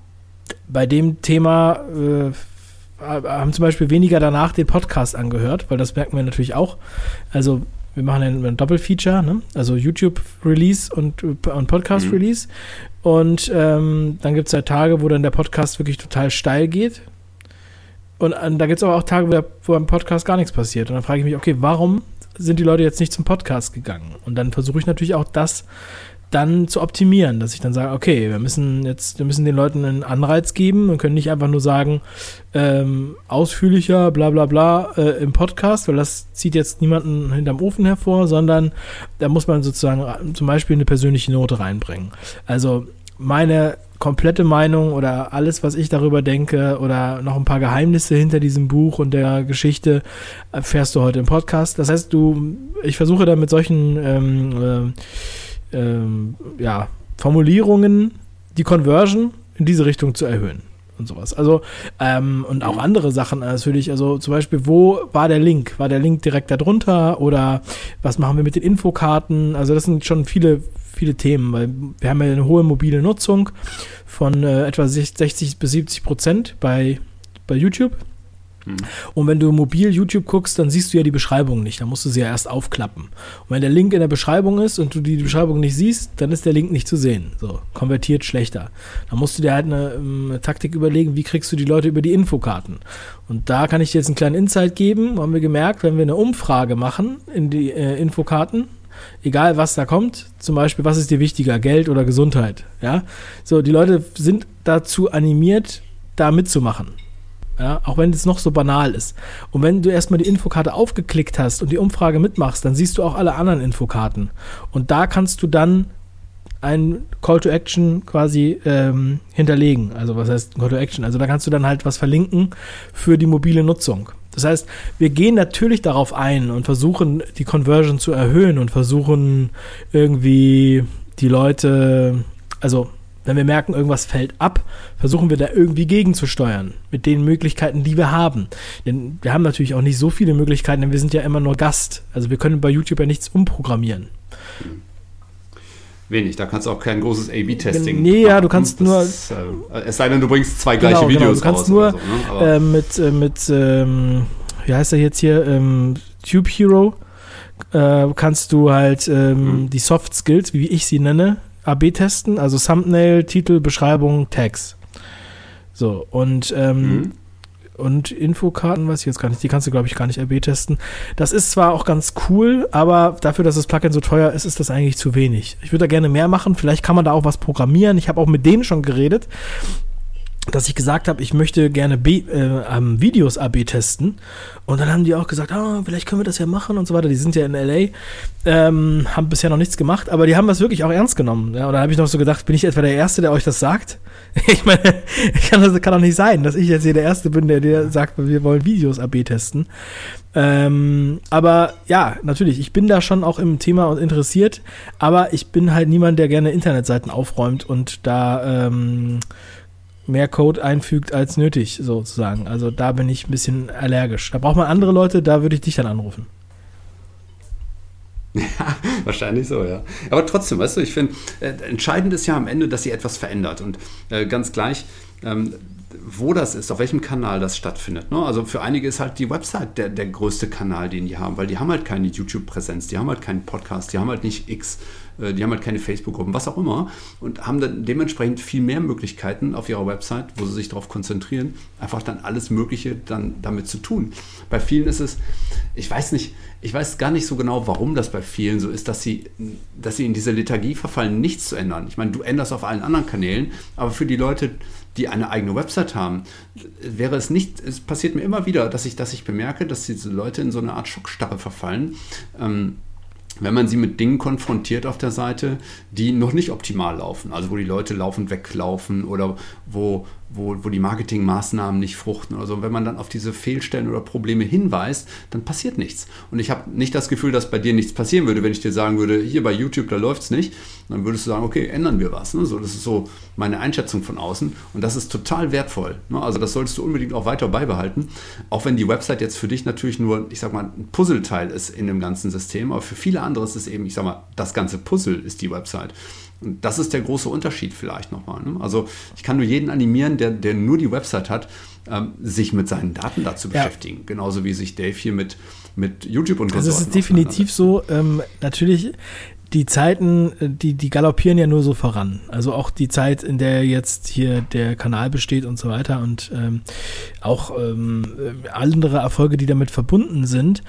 bei dem Thema äh, haben zum Beispiel weniger danach den Podcast angehört, weil das merken wir natürlich auch. Also wir machen ein, Doppelfeature, ne? also YouTube-Release und, und Podcast-Release. Mhm. Und ähm, dann gibt es halt Tage, wo dann der Podcast wirklich total steil geht. Und, und da gibt es aber auch Tage, wo, wo am Podcast gar nichts passiert. Und dann frage ich mich, okay, warum sind die Leute jetzt nicht zum Podcast gegangen? Und dann versuche ich natürlich auch das dann zu optimieren, dass ich dann sage, okay, wir müssen jetzt, wir müssen den Leuten einen Anreiz geben und können nicht einfach nur sagen, ähm, ausführlicher, bla bla bla äh, im Podcast, weil das zieht jetzt niemanden hinterm Ofen hervor, sondern da muss man sozusagen äh, zum Beispiel eine persönliche Note reinbringen. Also meine komplette Meinung oder alles, was ich darüber denke oder noch ein paar Geheimnisse hinter diesem Buch und der Geschichte erfährst du heute im Podcast. Das heißt, du, ich versuche da mit solchen ähm, äh, ähm, ja, Formulierungen die Conversion in diese Richtung zu erhöhen und sowas. Also, ähm, und auch andere Sachen natürlich. Also zum Beispiel, wo war der Link? War der Link direkt darunter? Oder was machen wir mit den Infokarten? Also, das sind schon viele, viele Themen, weil wir haben ja eine hohe mobile Nutzung von äh, etwa 60 bis 70 Prozent bei, bei YouTube. Und wenn du mobil YouTube guckst, dann siehst du ja die Beschreibung nicht. Dann musst du sie ja erst aufklappen. Und wenn der Link in der Beschreibung ist und du die Beschreibung nicht siehst, dann ist der Link nicht zu sehen. So, konvertiert schlechter. Dann musst du dir halt eine, eine ähm, Taktik überlegen, wie kriegst du die Leute über die Infokarten. Und da kann ich dir jetzt einen kleinen Insight geben. Haben wir gemerkt, wenn wir eine Umfrage machen in die äh, Infokarten, egal was da kommt, zum Beispiel, was ist dir wichtiger, Geld oder Gesundheit, ja, so, die Leute sind dazu animiert, da mitzumachen. Ja, auch wenn es noch so banal ist. Und wenn du erstmal die Infokarte aufgeklickt hast und die Umfrage mitmachst, dann siehst du auch alle anderen Infokarten. Und da kannst du dann ein Call to Action quasi ähm, hinterlegen. Also was heißt Call to Action? Also da kannst du dann halt was verlinken für die mobile Nutzung. Das heißt, wir gehen natürlich darauf ein und versuchen die Conversion zu erhöhen und versuchen irgendwie die Leute, also wenn wir merken, irgendwas fällt ab, versuchen wir da irgendwie gegenzusteuern mit den Möglichkeiten, die wir haben. Denn wir haben natürlich auch nicht so viele Möglichkeiten, denn wir sind ja immer nur Gast. Also wir können bei YouTube ja nichts umprogrammieren. Wenig, da kannst du auch kein großes A-B-Testing Nee, ja, du kannst das, nur. Äh, es sei denn, du bringst zwei gleiche genau, Videos genau. Du kannst nur so, ne? äh, mit, äh, mit ähm, wie heißt er jetzt hier, ähm, Tube Hero, äh, kannst du halt ähm, mhm. die Soft Skills, wie ich sie nenne, AB testen, also Thumbnail, Titel, Beschreibung, Tags. So, und, ähm, mhm. Und Infokarten, weiß ich jetzt gar nicht, die kannst du, glaube ich, gar nicht AB testen. Das ist zwar auch ganz cool, aber dafür, dass das Plugin so teuer ist, ist das eigentlich zu wenig. Ich würde da gerne mehr machen, vielleicht kann man da auch was programmieren. Ich habe auch mit denen schon geredet dass ich gesagt habe, ich möchte gerne B, äh, Videos AB testen. Und dann haben die auch gesagt, oh, vielleicht können wir das ja machen und so weiter. Die sind ja in LA, ähm, haben bisher noch nichts gemacht, aber die haben das wirklich auch ernst genommen. Ja? Und dann habe ich noch so gedacht, bin ich etwa der Erste, der euch das sagt? ich meine, kann das kann doch nicht sein, dass ich jetzt hier der Erste bin, der dir sagt, wir wollen Videos AB testen. Ähm, aber ja, natürlich, ich bin da schon auch im Thema und interessiert, aber ich bin halt niemand, der gerne Internetseiten aufräumt und da ähm, mehr Code einfügt als nötig, sozusagen. Also da bin ich ein bisschen allergisch. Da braucht man andere Leute, da würde ich dich dann anrufen. Ja, wahrscheinlich so, ja. Aber trotzdem, weißt du, ich finde, äh, entscheidend ist ja am Ende, dass sie etwas verändert. Und äh, ganz gleich, ähm, wo das ist, auf welchem Kanal das stattfindet. Ne? Also für einige ist halt die Website der, der größte Kanal, den die haben, weil die haben halt keine YouTube-Präsenz, die haben halt keinen Podcast, die haben halt nicht X, die haben halt keine Facebook-Gruppen, was auch immer und haben dann dementsprechend viel mehr Möglichkeiten auf ihrer Website, wo sie sich darauf konzentrieren, einfach dann alles Mögliche dann damit zu tun. Bei vielen ist es, ich weiß nicht, ich weiß gar nicht so genau, warum das bei vielen so ist, dass sie, dass sie in diese Lethargie verfallen, nichts zu ändern. Ich meine, du änderst auf allen anderen Kanälen, aber für die Leute, die eine eigene Website haben, wäre es nicht, es passiert mir immer wieder, dass ich, dass ich bemerke, dass diese Leute in so eine Art Schockstarre verfallen. Ähm, wenn man sie mit Dingen konfrontiert auf der Seite, die noch nicht optimal laufen. Also wo die Leute laufend weglaufen oder wo wo, wo die Marketingmaßnahmen nicht fruchten oder so. wenn man dann auf diese Fehlstellen oder Probleme hinweist, dann passiert nichts. Und ich habe nicht das Gefühl, dass bei dir nichts passieren würde, wenn ich dir sagen würde, hier bei YouTube, da läuft es nicht. Dann würdest du sagen, okay, ändern wir was. Ne? So, das ist so meine Einschätzung von außen. Und das ist total wertvoll. Ne? Also das solltest du unbedingt auch weiter beibehalten. Auch wenn die Website jetzt für dich natürlich nur, ich sag mal, ein Puzzleteil ist in dem ganzen System. Aber für viele andere ist es eben, ich sag mal, das ganze Puzzle ist die Website. Und das ist der große Unterschied vielleicht nochmal. Ne? Also ich kann nur jeden animieren, der, der nur die Website hat, ähm, sich mit seinen Daten dazu ja. beschäftigen. Genauso wie sich Dave hier mit, mit YouTube und Also es ist definitiv so, ähm, natürlich die Zeiten, die, die galoppieren ja nur so voran. Also auch die Zeit, in der jetzt hier der Kanal besteht und so weiter und ähm, auch ähm, andere Erfolge, die damit verbunden sind.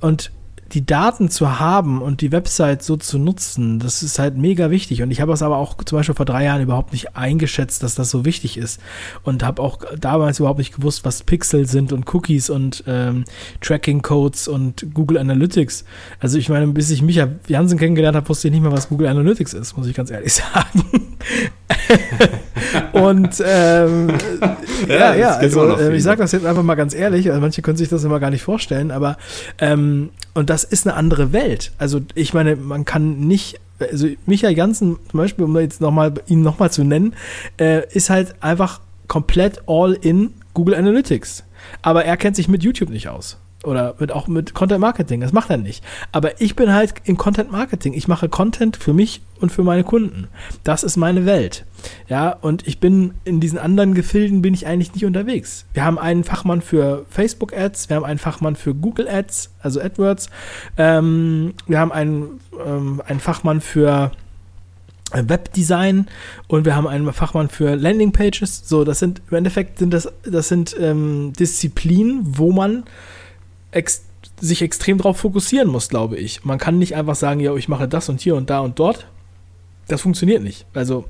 Und die Daten zu haben und die Website so zu nutzen, das ist halt mega wichtig. Und ich habe es aber auch zum Beispiel vor drei Jahren überhaupt nicht eingeschätzt, dass das so wichtig ist. Und habe auch damals überhaupt nicht gewusst, was Pixel sind und Cookies und ähm, Tracking-Codes und Google Analytics. Also ich meine, bis ich Micha Jansen kennengelernt habe, wusste ich nicht mehr, was Google Analytics ist, muss ich ganz ehrlich sagen. und ähm, ja, ja, ja also äh, ich sage das jetzt einfach mal ganz ehrlich, also manche können sich das immer gar nicht vorstellen, aber ähm, und das ist eine andere Welt. Also ich meine, man kann nicht, also Michael Janssen zum Beispiel, um jetzt nochmal ihn nochmal zu nennen, äh, ist halt einfach komplett all in Google Analytics. Aber er kennt sich mit YouTube nicht aus. Oder mit, auch mit Content Marketing. Das macht er nicht. Aber ich bin halt im Content Marketing. Ich mache Content für mich und für meine Kunden. Das ist meine Welt. Ja, und ich bin in diesen anderen Gefilden bin ich eigentlich nicht unterwegs. Wir haben einen Fachmann für Facebook Ads, wir haben einen Fachmann für Google Ads, also AdWords. Ähm, wir haben einen, ähm, einen Fachmann für äh, Webdesign und wir haben einen Fachmann für Landingpages. So, das sind im Endeffekt sind das, das sind ähm, Disziplinen, wo man ex sich extrem darauf fokussieren muss, glaube ich. Man kann nicht einfach sagen, ja, ich mache das und hier und da und dort. Das funktioniert nicht. Also,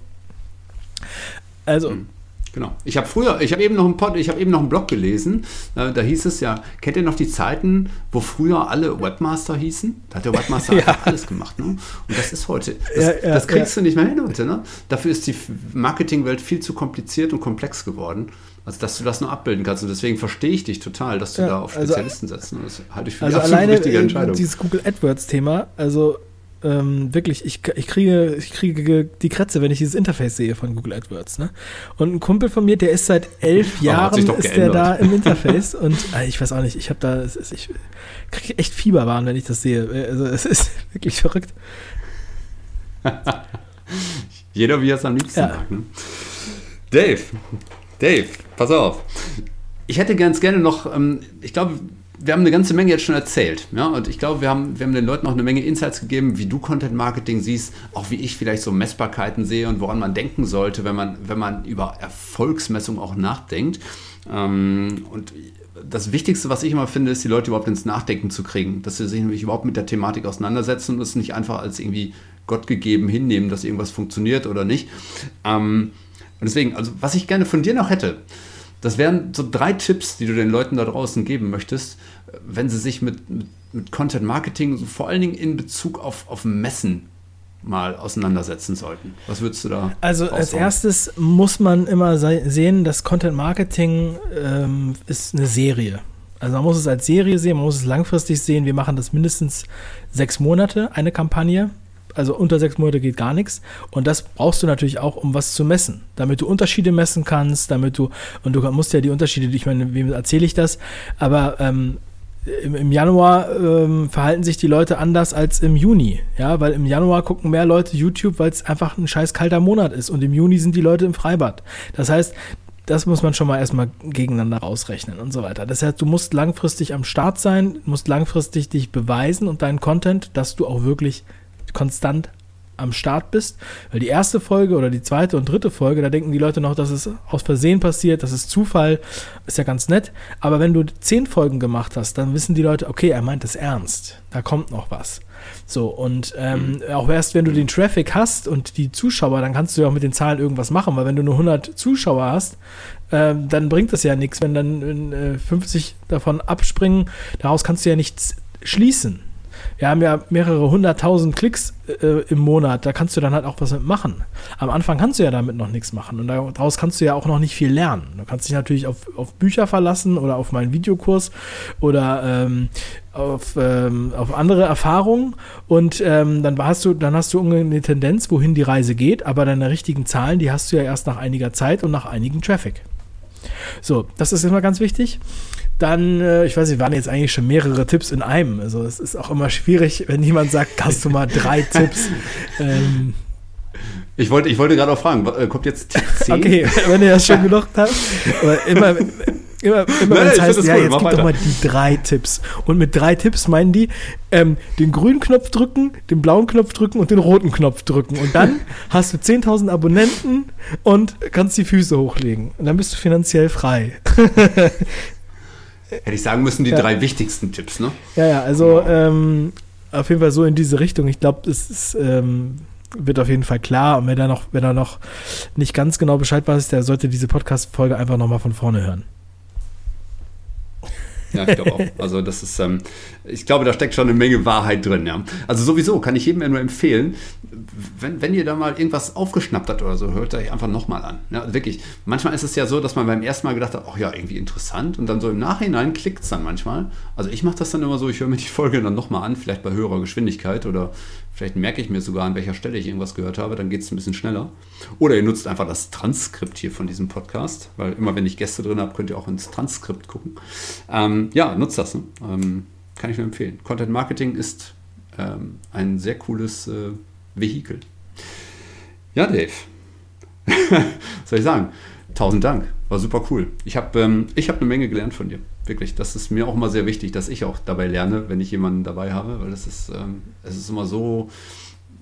also. Hm. Genau. Ich habe früher, ich habe eben noch einen Pod, ich habe eben noch einen Blog gelesen. Äh, da hieß es ja, kennt ihr noch die Zeiten, wo früher alle Webmaster hießen? Da hat der Webmaster ja. alles gemacht. Ne? Und das ist heute, das, ja, ja, das kriegst du nicht mehr hin heute. Ne? Dafür ist die Marketingwelt viel zu kompliziert und komplex geworden. Also, dass du das nur abbilden kannst. Und deswegen verstehe ich dich total, dass du ja, da auf also Spezialisten also, setzt. Das halte ich für also die absolut alleine, richtige Entscheidung. Dieses Google AdWords-Thema, also ähm, wirklich, ich, ich, kriege, ich kriege die Kratze, wenn ich dieses Interface sehe von Google AdWords. Ne? Und ein Kumpel von mir, der ist seit elf Jahren ist der da im Interface und äh, ich weiß auch nicht, ich habe da, ist, ich kriege echt Fieberwahn, wenn ich das sehe. Also es ist wirklich verrückt. Jeder wie er es am liebsten ja. mag. Ne? Dave, Dave, pass auf. Ich hätte ganz gerne noch, ähm, ich glaube, wir haben eine ganze Menge jetzt schon erzählt. Ja? Und ich glaube, wir haben, wir haben den Leuten auch eine Menge Insights gegeben, wie du Content Marketing siehst, auch wie ich vielleicht so Messbarkeiten sehe und woran man denken sollte, wenn man, wenn man über Erfolgsmessung auch nachdenkt. Ähm, und das Wichtigste, was ich immer finde, ist, die Leute überhaupt ins Nachdenken zu kriegen, dass sie sich nämlich überhaupt mit der Thematik auseinandersetzen und es nicht einfach als irgendwie Gott gegeben hinnehmen, dass irgendwas funktioniert oder nicht. Ähm, und deswegen, also was ich gerne von dir noch hätte, das wären so drei Tipps, die du den Leuten da draußen geben möchtest, wenn sie sich mit, mit, mit Content Marketing, so vor allen Dingen in Bezug auf, auf Messen mal auseinandersetzen sollten. Was würdest du da? Also raushauen? als erstes muss man immer sehen, dass Content Marketing ähm, ist eine Serie. Also man muss es als Serie sehen, man muss es langfristig sehen. Wir machen das mindestens sechs Monate, eine Kampagne also unter sechs Monate geht gar nichts. Und das brauchst du natürlich auch, um was zu messen. Damit du Unterschiede messen kannst, damit du, und du musst ja die Unterschiede, ich meine, wem erzähle ich das? Aber ähm, im, im, Januar ähm, verhalten sich die Leute anders als im Juni. Ja, weil im Januar gucken mehr Leute YouTube, weil es einfach ein scheiß kalter Monat ist. Und im Juni sind die Leute im Freibad. Das heißt, das muss man schon mal erstmal gegeneinander rausrechnen und so weiter. Das heißt, du musst langfristig am Start sein, musst langfristig dich beweisen und deinen Content, dass du auch wirklich konstant am Start bist. Weil die erste Folge oder die zweite und dritte Folge, da denken die Leute noch, dass es aus Versehen passiert, das ist Zufall, ist ja ganz nett. Aber wenn du zehn Folgen gemacht hast, dann wissen die Leute, okay, er meint es ernst, da kommt noch was. So, und ähm, mhm. auch erst wenn du den Traffic hast und die Zuschauer, dann kannst du ja auch mit den Zahlen irgendwas machen, weil wenn du nur 100 Zuschauer hast, ähm, dann bringt das ja nichts, wenn dann äh, 50 davon abspringen, daraus kannst du ja nichts schließen. Wir haben ja mehrere hunderttausend Klicks äh, im Monat, da kannst du dann halt auch was mitmachen. Am Anfang kannst du ja damit noch nichts machen und daraus kannst du ja auch noch nicht viel lernen. Du kannst dich natürlich auf, auf Bücher verlassen oder auf meinen Videokurs oder ähm, auf, ähm, auf andere Erfahrungen und ähm, dann hast du, dann hast du eine Tendenz, wohin die Reise geht, aber deine richtigen Zahlen, die hast du ja erst nach einiger Zeit und nach einigem Traffic. So, das ist immer ganz wichtig. Dann, äh, ich weiß nicht, waren jetzt eigentlich schon mehrere Tipps in einem. Also es ist auch immer schwierig, wenn jemand sagt, hast du mal drei Tipps. Ähm, ich wollte, ich wollte gerade auch fragen, äh, kommt jetzt Tipp 10? Okay, wenn ihr das schon gedacht habt. Aber immer, immer, immer es heißt, ja, cool, jetzt gib doch mal die drei Tipps. Und mit drei Tipps meinen die, ähm, den grünen Knopf drücken, den blauen Knopf drücken und den roten Knopf drücken. Und dann hast du 10.000 Abonnenten und kannst die Füße hochlegen. Und dann bist du finanziell frei. Hätte ich sagen müssen, die ja. drei wichtigsten Tipps, ne? Ja, ja, also genau. ähm, auf jeden Fall so in diese Richtung. Ich glaube, es ist, ähm, wird auf jeden Fall klar. Und wenn er noch, wenn er noch nicht ganz genau Bescheid weiß, der sollte diese Podcast-Folge einfach nochmal von vorne hören. Ja, ich glaube auch. Also das ist, ähm, ich glaube, da steckt schon eine Menge Wahrheit drin, ja. Also sowieso kann ich jedem nur empfehlen, wenn, wenn ihr da mal irgendwas aufgeschnappt habt oder so, hört euch einfach nochmal an. Ja, wirklich. Manchmal ist es ja so, dass man beim ersten Mal gedacht hat, ach ja, irgendwie interessant und dann so im Nachhinein klickt es dann manchmal. Also ich mache das dann immer so, ich höre mir die Folge dann nochmal an, vielleicht bei höherer Geschwindigkeit oder vielleicht merke ich mir sogar, an welcher Stelle ich irgendwas gehört habe, dann geht es ein bisschen schneller. Oder ihr nutzt einfach das Transkript hier von diesem Podcast, weil immer wenn ich Gäste drin habe, könnt ihr auch ins Transkript gucken. Ähm, ja, nutzt das. Ne? Ähm, kann ich nur empfehlen. Content Marketing ist ähm, ein sehr cooles äh, Vehikel. Ja, Dave. Was soll ich sagen? Tausend Dank. War super cool. Ich habe ähm, hab eine Menge gelernt von dir. Wirklich. Das ist mir auch immer sehr wichtig, dass ich auch dabei lerne, wenn ich jemanden dabei habe, weil das ist, ähm, es ist immer so.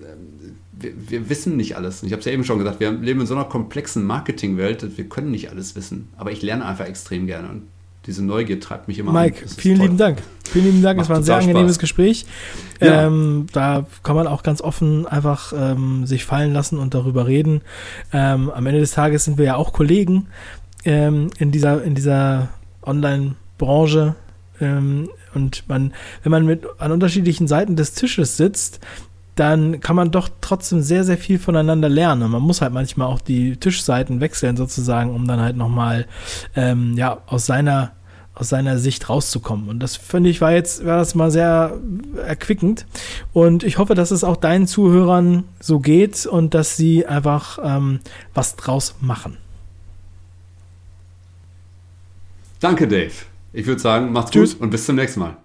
Ähm, wir, wir, wissen nicht alles. Ich habe es ja eben schon gesagt, wir leben in so einer komplexen Marketingwelt, wir können nicht alles wissen. Aber ich lerne einfach extrem gerne. Und diese Neugier treibt mich immer Mike, an. vielen lieben Dank. Vielen lieben Dank. es war ein sehr angenehmes Spaß. Gespräch. Ja. Ähm, da kann man auch ganz offen einfach ähm, sich fallen lassen und darüber reden. Ähm, am Ende des Tages sind wir ja auch Kollegen ähm, in dieser, in dieser Online-Branche. Ähm, und man, wenn man mit an unterschiedlichen Seiten des Tisches sitzt, dann kann man doch trotzdem sehr, sehr viel voneinander lernen. man muss halt manchmal auch die Tischseiten wechseln sozusagen, um dann halt nochmal ähm, ja, aus seiner aus seiner Sicht rauszukommen. Und das finde ich war jetzt, war das mal sehr erquickend. Und ich hoffe, dass es auch deinen Zuhörern so geht und dass sie einfach ähm, was draus machen. Danke, Dave. Ich würde sagen, macht's Tschüss. gut und bis zum nächsten Mal.